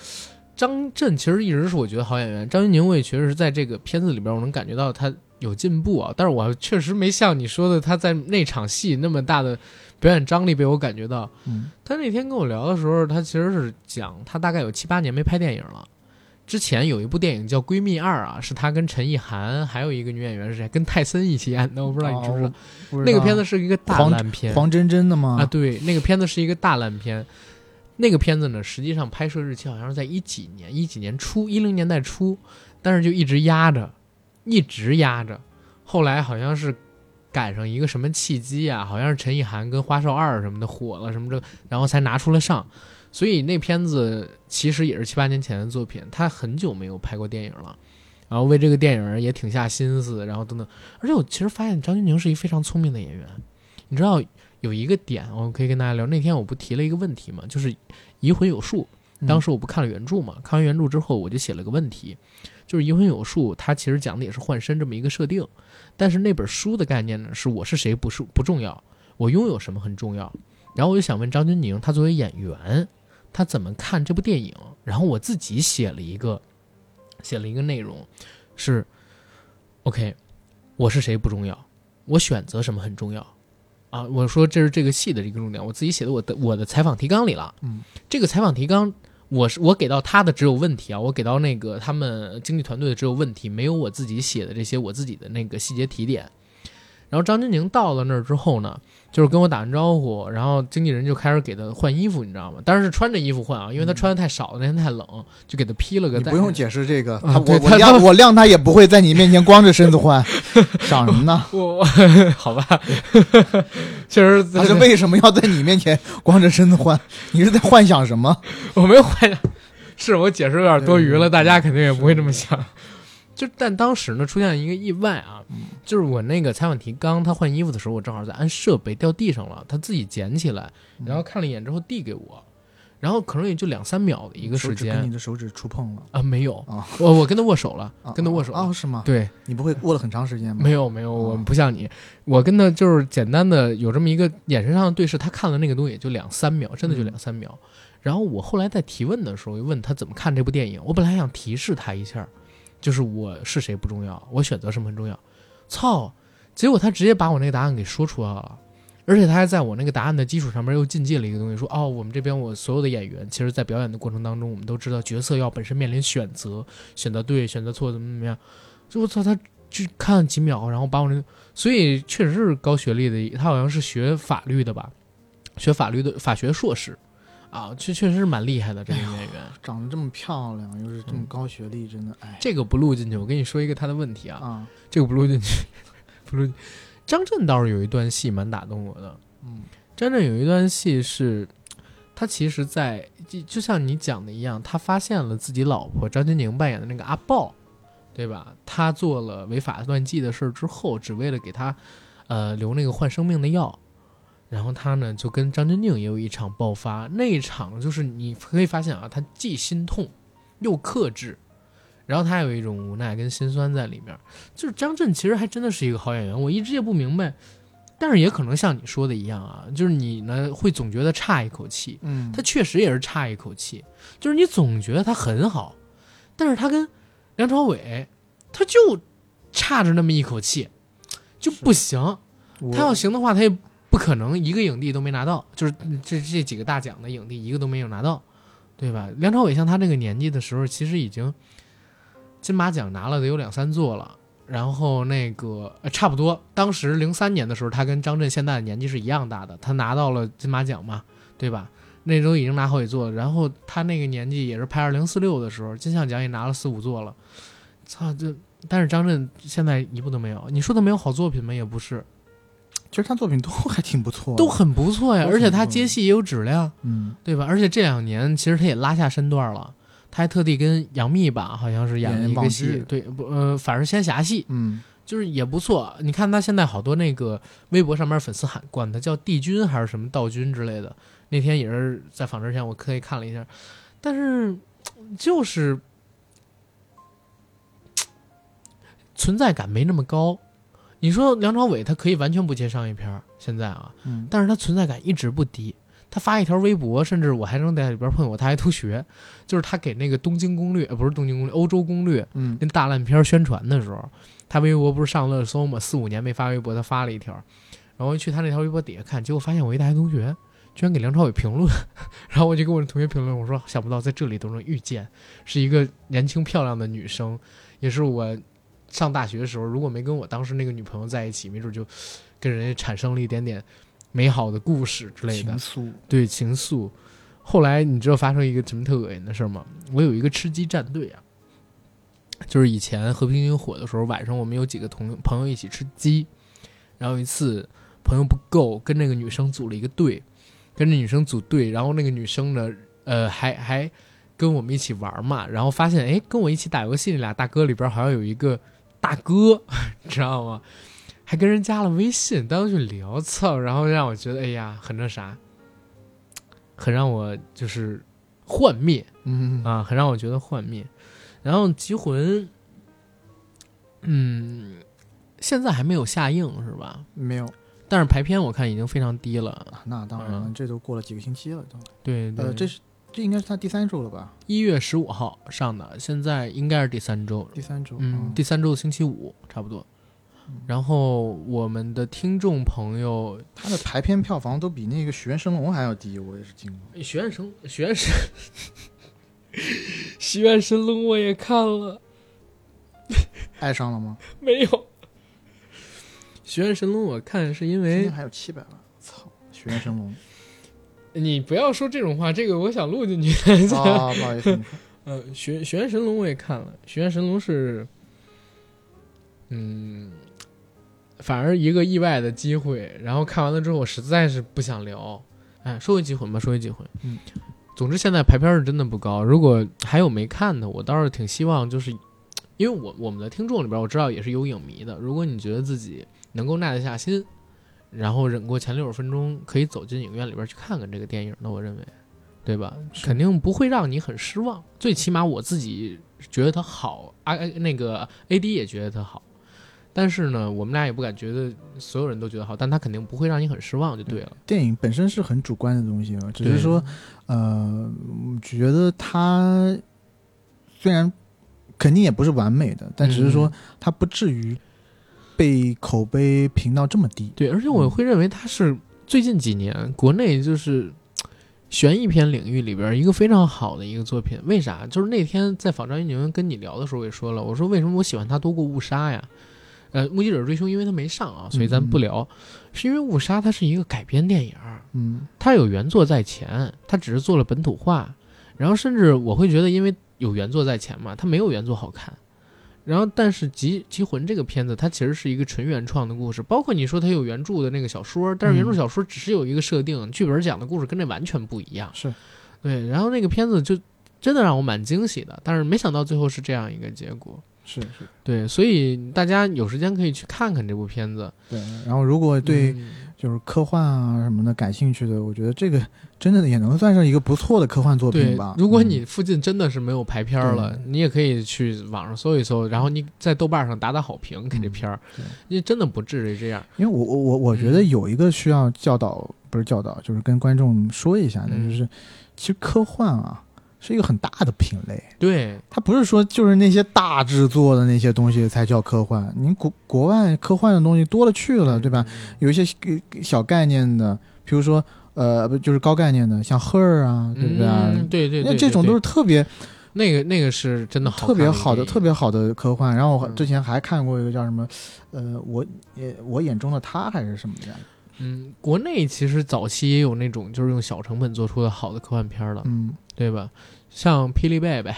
张震其实一直是我觉得好演员，张钧甯我也确实是在这个片子里边我能感觉到他有进步啊，但是我确实没像你说的他在那场戏那么大的。表演张力被我感觉到，嗯，他那天跟我聊的时候，他其实是讲他大概有七八年没拍电影了。之前有一部电影叫《闺蜜二》啊，是他跟陈意涵还有一个女演员是谁，跟泰森一起演的，我不知道你知不知道。那个片子是一个大烂片，黄真真的吗？啊，对，那个片子是一个大烂片。那个片子呢，实际上拍摄日期好像是在一几年，一几年初，一零年代初，但是就一直压着，一直压着。后来好像是。赶上一个什么契机啊？好像是陈意涵跟花少二什么的火了什么这，然后才拿出来上。所以那片子其实也是七八年前的作品，他很久没有拍过电影了，然后为这个电影也挺下心思，然后等等。而且我其实发现张钧甯是一非常聪明的演员。你知道有一个点，我可以跟大家聊。那天我不提了一个问题嘛，就是《移魂有术》，当时我不看了原著嘛，看完原著之后我就写了个问题，就是《移魂有术》，它其实讲的也是换身这么一个设定。但是那本书的概念呢，是我是谁不是不重要，我拥有什么很重要。然后我就想问张钧甯，他作为演员，他怎么看这部电影？然后我自己写了一个，写了一个内容，是，OK，我是谁不重要，我选择什么很重要啊？我说这是这个戏的一个重点，我自己写的我的我的采访提纲里了。嗯，这个采访提纲。我是我给到他的只有问题啊，我给到那个他们经济团队的只有问题，没有我自己写的这些我自己的那个细节提点。然后张钧甯到了那儿之后呢，就是跟我打完招呼，然后经纪人就开始给他换衣服，你知道吗？当然是穿着衣服换啊，因为他穿的太少，那天太冷，就给他披了个。你不用解释这个，他我我晾我晾他也不会在你面前光着身子换，想什么呢？我 好吧，确实他是为什么要在你面前光着身子换？你是在幻想什么？我没有幻想，是我解释有点多余了，大家肯定也不会这么想。就但当时呢，出现了一个意外啊，就是我那个采访提纲，他换衣服的时候，我正好在安设备，掉地上了，他自己捡起来，然后看了一眼之后递给我，然后可能也就两三秒的一个时间，跟你的手指触碰了啊？没有啊，我我跟他握手了，跟他握手啊？是吗？对，你不会握了很长时间吗？没有没有，我不像你，我跟他就是简单的有这么一个眼神上的对视，他看了那个东西也就两三秒，真的就两三秒。然后我后来在提问的时候，问他怎么看这部电影，我本来还想提示他一下。就是我是谁不重要，我选择什么很重要。操！结果他直接把我那个答案给说出来了，而且他还在我那个答案的基础上面又进阶了一个东西，说哦，我们这边我所有的演员，其实在表演的过程当中，我们都知道角色要本身面临选择，选择对，选择错，怎么怎么样。就我操，他就看了几秒，然后把我那个，所以确实是高学历的，他好像是学法律的吧，学法律的法学硕士。啊，确确实是蛮厉害的这个演员，长得这么漂亮，又是这么高学历，真的哎。这个不录进去，我跟你说一个他的问题啊。啊，这个不录进去，不录。张震倒是有一段戏蛮打动我的。嗯，张震有一段戏是，他其实，在就就像你讲的一样，他发现了自己老婆张钧甯扮演的那个阿豹，对吧？他做了违法乱纪的事儿之后，只为了给他，呃，留那个换生命的药，然后他呢就跟张钧甯也有一场爆发，那一场就是你可以发现啊，他既心痛又克制，然后他有一种无奈跟心酸在里面。就是张震其实还真的是一个好演员，我一直也不明白，但是也可能像你说的一样啊，就是你呢会总觉得差一口气，嗯，他确实也是差一口气，就是你总觉得他很好，但是他跟梁朝伟，他就差着那么一口气，就不行。他要行的话，他也不可能一个影帝都没拿到，就是这这几个大奖的影帝一个都没有拿到，对吧？梁朝伟像他这个年纪的时候，其实已经金马奖拿了得有两三座了。然后那个、差不多，当时零三年的时候，他跟张震现在的年纪是一样大的，他拿到了金马奖嘛，对吧？那时候已经拿好几座了，然后他那个年纪也是拍二零四六的时候，金像奖也拿了四五座了，操这！但是张震现在一部都没有，你说他没有好作品吗？也不是，其实他作品都还挺不错，都很不错呀，而且他接戏也有质量，嗯，对吧？而且这两年其实他也拉下身段了，他还特地跟杨幂吧，好像是演了一个戏剧，对，不呃，反而仙侠戏，嗯，就是也不错。你看他现在好多那个微博上面粉丝喊管他叫帝君还是什么道君之类的。那天也是在访之前我特意看了一下，但是就是存在感没那么高。你说梁朝伟他可以完全不接商业片儿，现在啊，嗯但是他存在感一直不低。他发一条微博，甚至我还能在里边碰我大学同学，就是他给那个《东京攻略》呃不是《东京攻略》，《欧洲攻略》嗯那大烂片儿宣传的时候，他微博不是上热搜嘛？四五年没发微博，他发了一条，然后我去他那条微博底下看，结果发现我一大学同学居然给梁朝伟评论，然后我就跟我的同学评论，我说想不到在这里都能遇见，是一个年轻漂亮的女生，也是我上大学的时候，如果没跟我当时那个女朋友在一起，没准就跟人家产生了一点点美好的故事之类的情。愫，对情愫。后来你知道发生一个什么特恶心的事儿吗？我有一个吃鸡战队啊，就是以前和平精英火的时候，晚上我们有几个同朋友一起吃鸡，然后有一次朋友不够，跟那个女生组了一个队，跟着女生组队，然后那个女生呢，呃，还还跟我们一起玩嘛，然后发现哎，跟我一起打游戏那俩大哥里边好像有一个大哥，你知道吗？还跟人加了微信，单独去聊，操！然后让我觉得，哎呀，很那啥，很让我就是幻灭嗯啊，很让我觉得幻灭。然后《极魂》，嗯，现在还没有下映是吧？没有，但是排片我看已经非常低了。啊那当然了，嗯这都过了几个星期了都，对对，呃，这是这应该是他第三周了吧？一月十五号上的，现在应该是第三周，第三周，嗯，第三周的星期五差不多。然后我们的听众朋友他的排片票房都比那个《许愿神龙》还要低，我也是惊了。许愿神许愿神 许愿神龙我也看了，爱上了吗？没有。许愿神龙我看是因为今天还有七百万，操！许愿神龙你不要说这种话，这个我想录进去。啊，不好意思，呃，许许愿神龙我也看了，许愿神龙是，嗯，反而一个意外的机会。然后看完了之后，我实在是不想聊。哎，说回《几魂》吧，说回《几魂》。嗯，总之现在排片是真的不高。如果还有没看的，我倒是挺希望，就是因为我我们的听众里边，我知道也是有影迷的。如果你觉得自己能够耐得下心，然后忍过前六十分钟，可以走进影院里边去看看这个电影，那我认为，对吧？肯定不会让你很失望。最起码我自己觉得它好，啊，那个 AD 也觉得它好。但是呢，我们俩也不敢觉得所有人都觉得好，但它肯定不会让你很失望，就对了。电影本身是很主观的东西嘛，只是说，呃，觉得它虽然肯定也不是完美的，但只是说嗯它不至于被口碑评到这么低。对，而且我会认为它是最近几年国内就是悬疑片领域里边一个非常好的一个作品。为啥？就是那天在访张一宁跟你聊的时候，我也说了，我说为什么我喜欢它多过误杀呀？呃，目击者追凶因为它没上啊，所以咱不聊。是因为误杀它是一个改编电影，嗯，它有原作在前，它只是做了本土化，然后甚至我会觉得，因为有原作在前嘛，它没有原作好看。然后，但是《极极魂》这个片子，它其实是一个纯原创的故事，包括你说它有原著的那个小说，但是原著嗯小说只是有一个设定，剧本讲的故事跟这完全不一样。是对，然后那个片子就真的让我蛮惊喜的，但是没想到最后是这样一个结果。是是，对，所以大家有时间可以去看看这部片子。对。然后如果对嗯就是科幻啊什么的感兴趣的，我觉得这个真的也能算是一个不错的科幻作品吧。，如果嗯你附近真的是没有排片儿了，你也可以去网上搜一搜，然后你在豆瓣上打打好评给这片儿因为真的不至于这样。因为我我我我觉嗯得有一个需要教导，不是教导，就是跟观众说一下的，嗯就是其实科幻啊是一个很大的品类，对，它不是说就是那些大制作的那些东西才叫科幻，你国国外科幻的东西多了去了，对吧？嗯？有一些呃小概念的，比如说呃不就是高概念的，像 Her 啊，对不对？啊？嗯对对对，那这种都是特别那个那个是真的好特别好的、特别好的科幻。然后我嗯。之前还看过一个叫什么，呃，我也我眼中的他还是什么的，嗯，国内其实早期也有那种就是用小成本做出的好的科幻片儿了，嗯，对吧？像霹雳贝贝、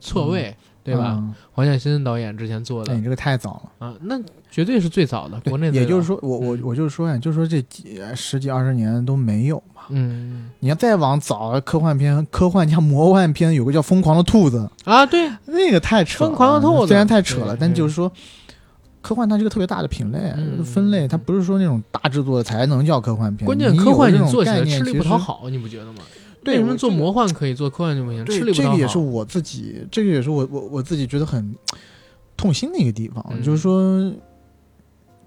错位，对吧？嗯黄建新导演之前做的哎，你这个太早了。啊，那绝对是最早的，国内也就是，说，我我嗯我就是说呀，就是说这几十几二十年都没有嘛。嗯你要再往早，科幻片、科幻加魔幻片，有个叫《疯狂的兔子》，啊，对，那个太扯了。疯狂的兔子虽然太扯了对，但就是说，科幻它是个特别大的品类、嗯分类，它不是说那种大制作的才能叫科幻片。关键科幻你有这种做起来概念吃力不讨好，你不觉得吗？对为什么做魔幻可以，做科幻就不行？对吃力不讨好。这个也是我自己，这个也是我我我自己觉得很痛心的一个地方，嗯就是说，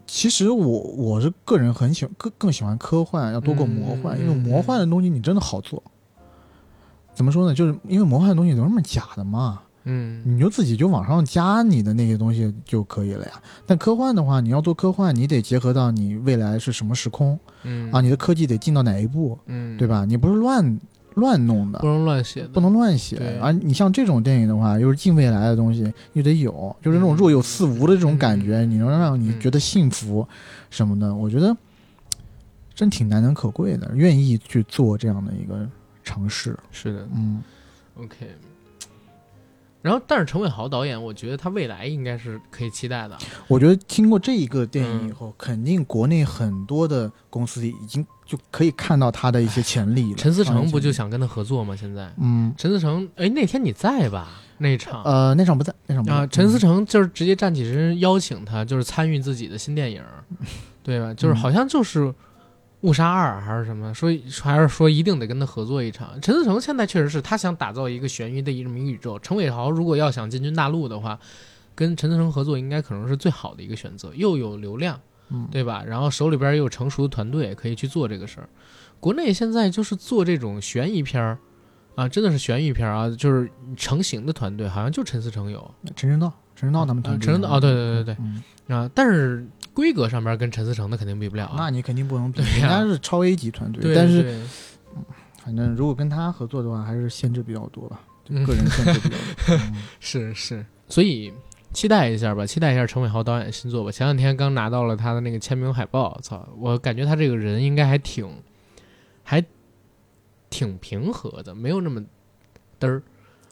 其实我我是个人很喜欢更更喜欢科幻，要多过魔幻，嗯因为魔幻的东西你真的好做。怎么说呢？就是因为魔幻的东西都是那么假的嘛，嗯你就自己就往上加你的那些东西就可以了呀。但科幻的话，你要做科幻，你得结合到你未来是什么时空嗯啊，你的科技得进到哪一步，嗯，对？吧？你不是乱乱弄的不，能乱写，不能乱写。而你像这种电影的话，又是近未来的东西，又得有，就是那种若有似无的这种感觉，你能让你觉得幸福什么的，我觉得真挺难能可贵的，愿意去做这样的一个尝试。是的嗯，，OK。然后，但是陈伟豪导演，我觉得他未来应该是可以期待的。我觉得经过这一个电影以嗯后，肯定国内很多的公司已经就可以看到他的一些潜力了。陈思诚不就啊想跟他合作吗？现在嗯陈思诚，哎，那天你在吧？那场呃那场不在那场不在啊，陈思嗯诚就是直接站起身邀请他，就是参与自己的新电影，对吧？就是好像就是《误杀二》还是什么，说还是说一定得跟他合作一场。陈思诚现在确实是他想打造一个悬疑的这么一个宇宙。陈伟豪如果要想进军大陆的话，跟陈思诚合作应该可能是最好的一个选择，又有流量，嗯对吧？然后手里边也有成熟的团队可以去做这个事儿。国内现在就是做这种悬疑片儿。啊，真的是悬疑片儿啊！就是成型的团队，好像就陈思诚有陈正道陈正道他们团队啊陈正道啊对对对对嗯啊，但是规格上边跟陈思诚的肯定比不了啊。那你肯定不能比，人家是超 A 级团队，但是反正如果跟他合作的话，还是限制比较多吧，个人限制比较多。嗯是是，所以期待一下吧，期待一下陈伟豪导演新作吧。前两天刚拿到了他的那个签名海报，操，我感觉他这个人应该还挺，还挺平和的，没有那么嘚儿。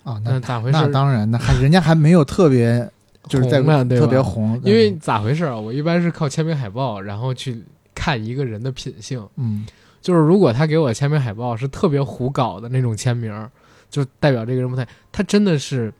啊，那那咋回事那当然，那还人家还没有特别，就是在特别红，因为咋回事啊？我一般是靠签名海报，然后去看一个人的品性。嗯就是如果他给我签名海报是特别胡搞的那种签名，就代表这个人不太，他真的是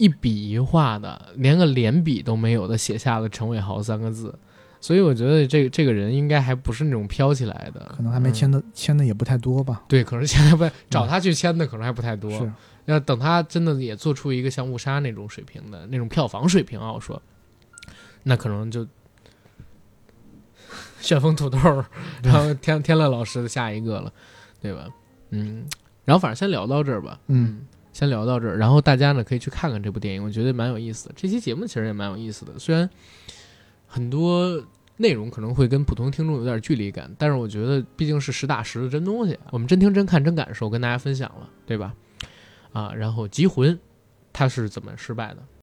一笔一画的，连个连笔都没有的写下了陈伟豪三个字，所以我觉得这这个人应该还不是那种飘起来的，可能还没签嗯、的签的也不太多吧。对，可能现在不找他去签的可能还不太多，是，要等他真的也做出一个像误杀那种水平的那种票房水平啊，我说，那可能就旋风土豆，然后天天乐老师的下一个了，对吧？嗯，然后反正先聊到这儿吧，嗯，先聊到这儿，然后大家呢可以去看看这部电影，我觉得蛮有意思的。这期节目其实也蛮有意思的，虽然很多内容可能会跟普通听众有点距离感，但是我觉得毕竟是实打实的真东西，我们真听真看真感受，跟大家分享了，对吧？啊，然后《集魂》它是怎么失败的？